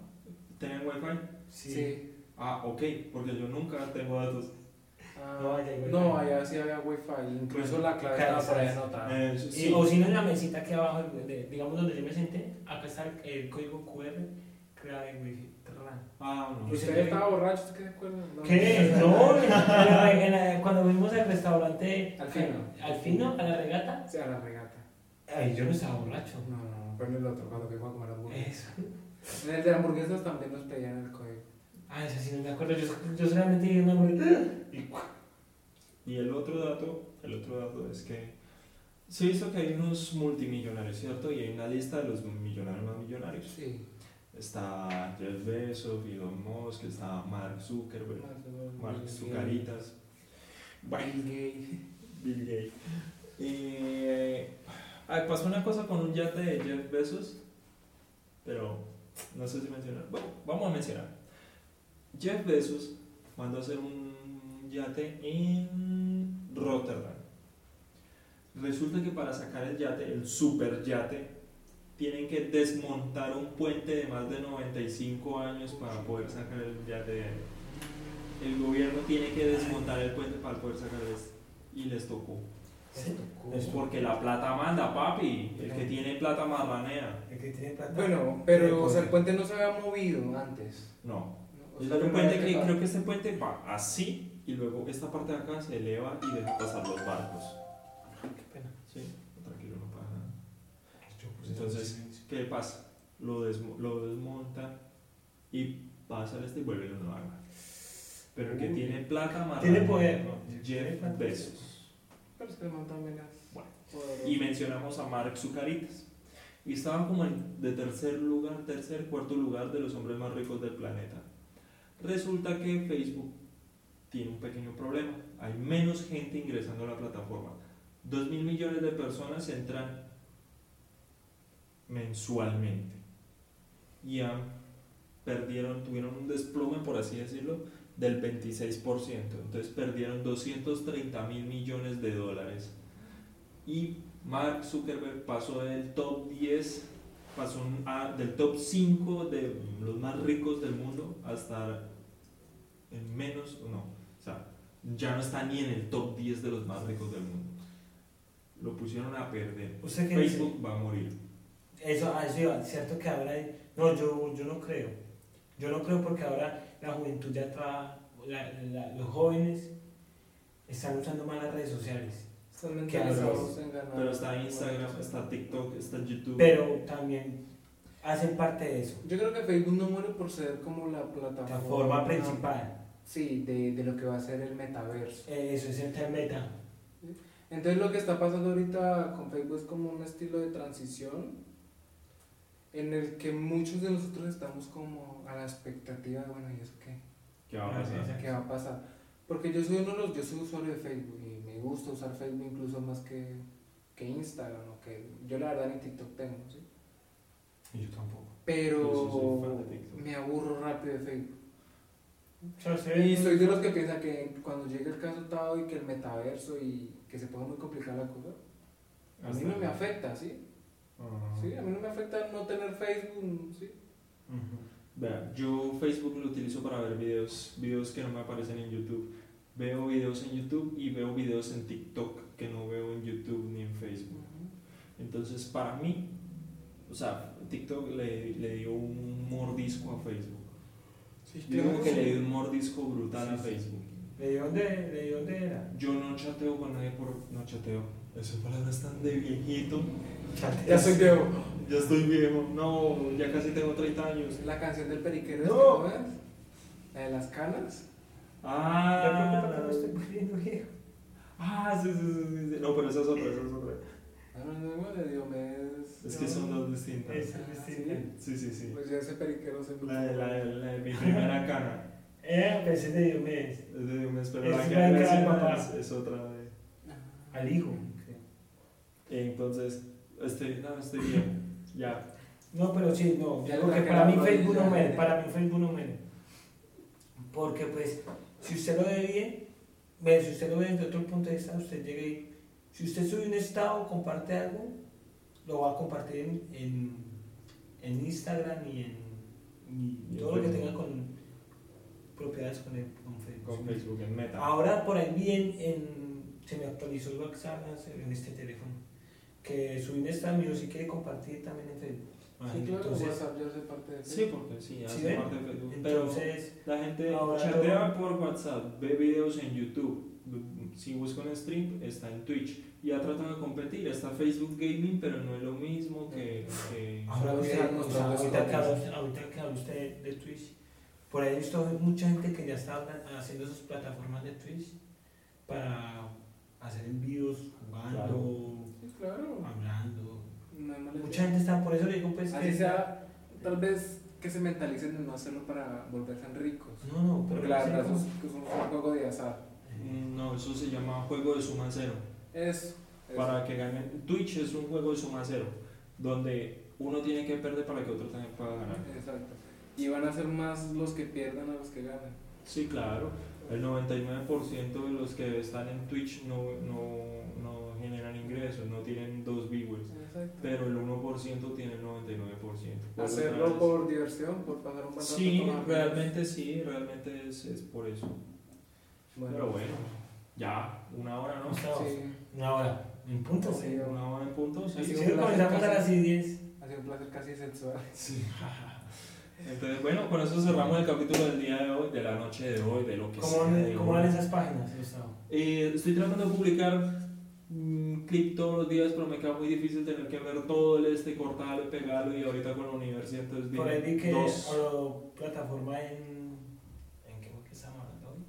¿Tenían wifi? Sí. Sí. Ah, ok, porque yo nunca tengo datos. No, allá hay wifi. no, allá sí había wifi. Incluso la clave Claro, estaba por ahí anotada. Eh, sí. o si no en la mesita aquí abajo, de- digamos donde yo me senté, acá está el, el código QR, clave wifi. Ah, no. ¿Usted estaba borracho? ¿Usted qué se acuerda? No. ¿Qué? No, en la- en la- cuando fuimos al restaurante Al fino. al fino, a la regata, Sí, a la regata. ay, yo no estaba borracho. No, no, no, fue en el otro, cuando fuimos a comer hamburguesas. Eso. En el de hamburguesas también nos pedían el código. Ah, eso sí no me acuerdo. Yo, yo solamente una hamburguesa y. Y el otro dato, el otro dato es que se hizo que hay unos multimillonarios, ¿cierto? Y hay una lista de los millonarios más millonarios. Sí. Está Jeff Bezos, Elon Musk, está Mark Zuckerberg, Mark Zucaritas, Bill Gates. Bill Gates. Y eh, pasó una cosa con un yate de Jeff Bezos, pero no sé si mencionar. Bueno, vamos a mencionar. Jeff Bezos mandó a hacer un yate en Rotterdam. Resulta que para sacar el yate, el super yate, tienen que desmontar un puente de más de 95 años para poder sacar el yate de ahí. El gobierno tiene que desmontar el puente para poder sacar esto. Y les tocó. Sí. Es porque la plata manda, papi. El que tiene plata marranea. El que tiene plata. Bueno, pero tiene o sea, el puente no se había movido antes. No. Es un puente que, creo que este puente va así y luego esta parte de acá se eleva y deja pasar los barcos. Qué pena. Sí, tranquilo, no pasa nada. Yo puse Entonces. ¿qué pasa? Lo, desmo- lo desmonta y pasa al este y vuelve y lo haga. Pero el que Uy. tiene plata marranea, Tiene poder, Jeff. Bezos. Pero es que también es Bueno. Y mencionamos a Mark Zucaritas. Y estaban como en, de tercer lugar, tercer, cuarto lugar de los hombres más ricos del planeta. Resulta que Facebook tiene un pequeño problema. Hay menos gente ingresando a la plataforma. Dos mil millones de personas entran mensualmente. Y perdieron, tuvieron un desplome, por así decirlo, del 26%. Entonces perdieron 230 mil millones de dólares. Y Mark Zuckerberg pasó del top 10, pasó del top 5 de los más ricos del mundo hasta en menos, no, o sea, ya no está ni en el top 10 de los más ricos del mundo. Lo pusieron a perder. ¿Usted qué dice? Facebook va a morir. Eso, eso iba, cierto que ahora hay- no, yo, yo no creo. Yo no creo porque ahora la juventud ya trabaja, la- la- los jóvenes están usando más las redes sociales. Están Que ganar. Pero está Instagram, está TikTok, está YouTube. Pero también hacen parte de eso. Yo creo que Facebook no muere por ser como la plataforma. La forma principal. Sí, de, de lo que va a ser el metaverso. Eh, Eso es el meta. Entonces lo que está pasando ahorita con Facebook es como un estilo de transición en el que muchos de nosotros estamos como a la expectativa de, bueno, ¿y eso qué? ¿Qué va a pasar? ¿Qué va a pasar? Porque yo soy uno de los, yo soy usuario de Facebook y me gusta usar Facebook incluso más que, que Instagram o que yo la verdad ni TikTok tengo, ¿sí? Y yo tampoco. Pero me aburro rápido de Facebook. Y soy de los que piensan que cuando llegue el caso dado y que el metaverso y que se ponga muy complicada la cosa, a mí no me afecta, ¿sí? Sí, a mí no me afecta no tener Facebook, ¿sí? Vea, yo Facebook lo utilizo para ver videos, videos que no me aparecen en YouTube. Veo videos en YouTube y veo videos en TikTok que no veo en YouTube ni en Facebook. Entonces, para mí, o sea, TikTok le, le dio un mordisco a Facebook. Sí, Yo que sí. le un mordisco brutal a Sí. Facebook. ¿De dónde, de dónde era? Yo no chateo con nadie por... No chateo. Esas palabras están de viejito. Ya soy viejo. Ya estoy viejo. No, ya casi tengo 30 años. La canción del periquero, No. ¿es que no es? La de las canas. Ah, me estoy poniendo viejo. Ah, sí, sí, sí, sí. No, pero esa es otra, esa es otra. Ah, no, no, igual de Diomedes. Es que son dos distintas. Es distinta. Sí, sí, sí. Pues ya ese periquero se La de, la de, la de mi primera cana. Eh, pensé de Diomedes. Es de Diomedes, pero Es la que la le cara papá. es, es otra de... Ah. Al hijo. Entonces, estoy, no, estoy bien. Ya. No, pero sí, no. Ya porque para mí Facebook no muere. Para mí Facebook no muere. Porque, pues, si usted lo ve bien, si usted lo ve desde otro punto de vista, usted llega y. Si usted sube un estado, comparte algo, lo va a compartir en, en, en Instagram y en, y en todo lo que Facebook. tenga con propiedades con, el, con Facebook. Con Facebook en Meta. Ahora por ahí bien en, se me actualizó el WhatsApp en este teléfono. Que subí un estado mío si quiere compartir también en Facebook. Sí, claro, Entonces, WhatsApp ya hace parte de Sí, porque sí, ¿Sí hace ven? parte de Facebook. Pero entonces la gente chatea por WhatsApp, ve videos en YouTube. Si busca un stream, está en Twitch. Ya tratan de competir. Está Facebook Gaming, pero no es lo mismo que. que- ahora usted, quedan o sea, nuestros ahorita, que habla, ahorita que habla usted de Twitch, por ahí he visto mucha gente que ya está haciendo sus plataformas de Twitch para hacer envíos, jugando, Sí, claro. hablando. No Mucha gente está, por eso le digo pues Así que... sea, tal vez que se mentalicen de no hacerlo para volverse ricos. No, no, pero Porque la verdad es que es un juego de azar. Mm, No, eso se llama juego de suma cero. Eso. eso. Para que ganen. Twitch es un juego de suma cero. Donde uno tiene que perder para que otro también pueda ganar. Exacto. Y van a ser más los que pierdan a los que ganan. Sí, claro. El 99% de los que están en Twitch no, no, no generan ingresos, no tienen dos viewers. Exacto. Pero el 1% tiene el 99%. Por Hacerlo por diversión, por pasar un Sí, realmente sí, realmente es, es por eso. Bueno, Pero bueno, ya, una hora, ¿no? Sí, Una hora. En punto, Sí. Una hora en punto, sí. Sí, comenzamos a las 10. ha sido un placer casi sexual. Sí. Entonces, bueno, con eso cerramos el capítulo del día de hoy, de la noche de hoy, de lo que ¿Cómo, sea de ¿Cómo van esas páginas, Gustavo? Eh, estoy tratando de publicar un clip todos los días, pero me queda muy difícil tener que ver todo el este, cortarlo pegarlo, y ahorita con la universidad, entonces Por ahí vi que dos. o plataforma. ¿En qué fue que estamos hablando hoy?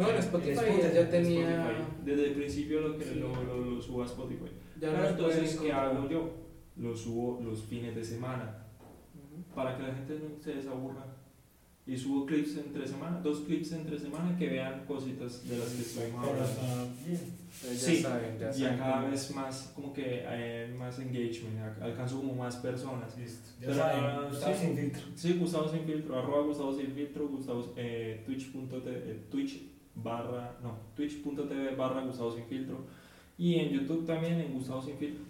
No, en En Spotify, Spotify, ya en tenía. Spotify. Desde el principio lo que Sí. lo, lo, lo subo a Spotify. Ya Pero entonces, ¿qué hago yo? Lo subo los fines de semana. Ujú. para que la gente no se desaburra. Y subo clips entre semana, dos clips entre semana que vean cositas de las que estuvimos Pero hablando. Sí, ya saben, ya Y saben. a cada vez más, como que hay más engagement, alcanzo como más personas. Listo. Ya Pero, saben, Gustavo sí. sin filtro. Sí, Gustavo Sin Filtro, arroba Gustavo Sin Filtro, Gustavo, eh, twitch.tv, eh, twitch barra, no, twitch.tv barra Gustavo Sin Filtro. Y en YouTube también, en Gustavo Sin Filtro.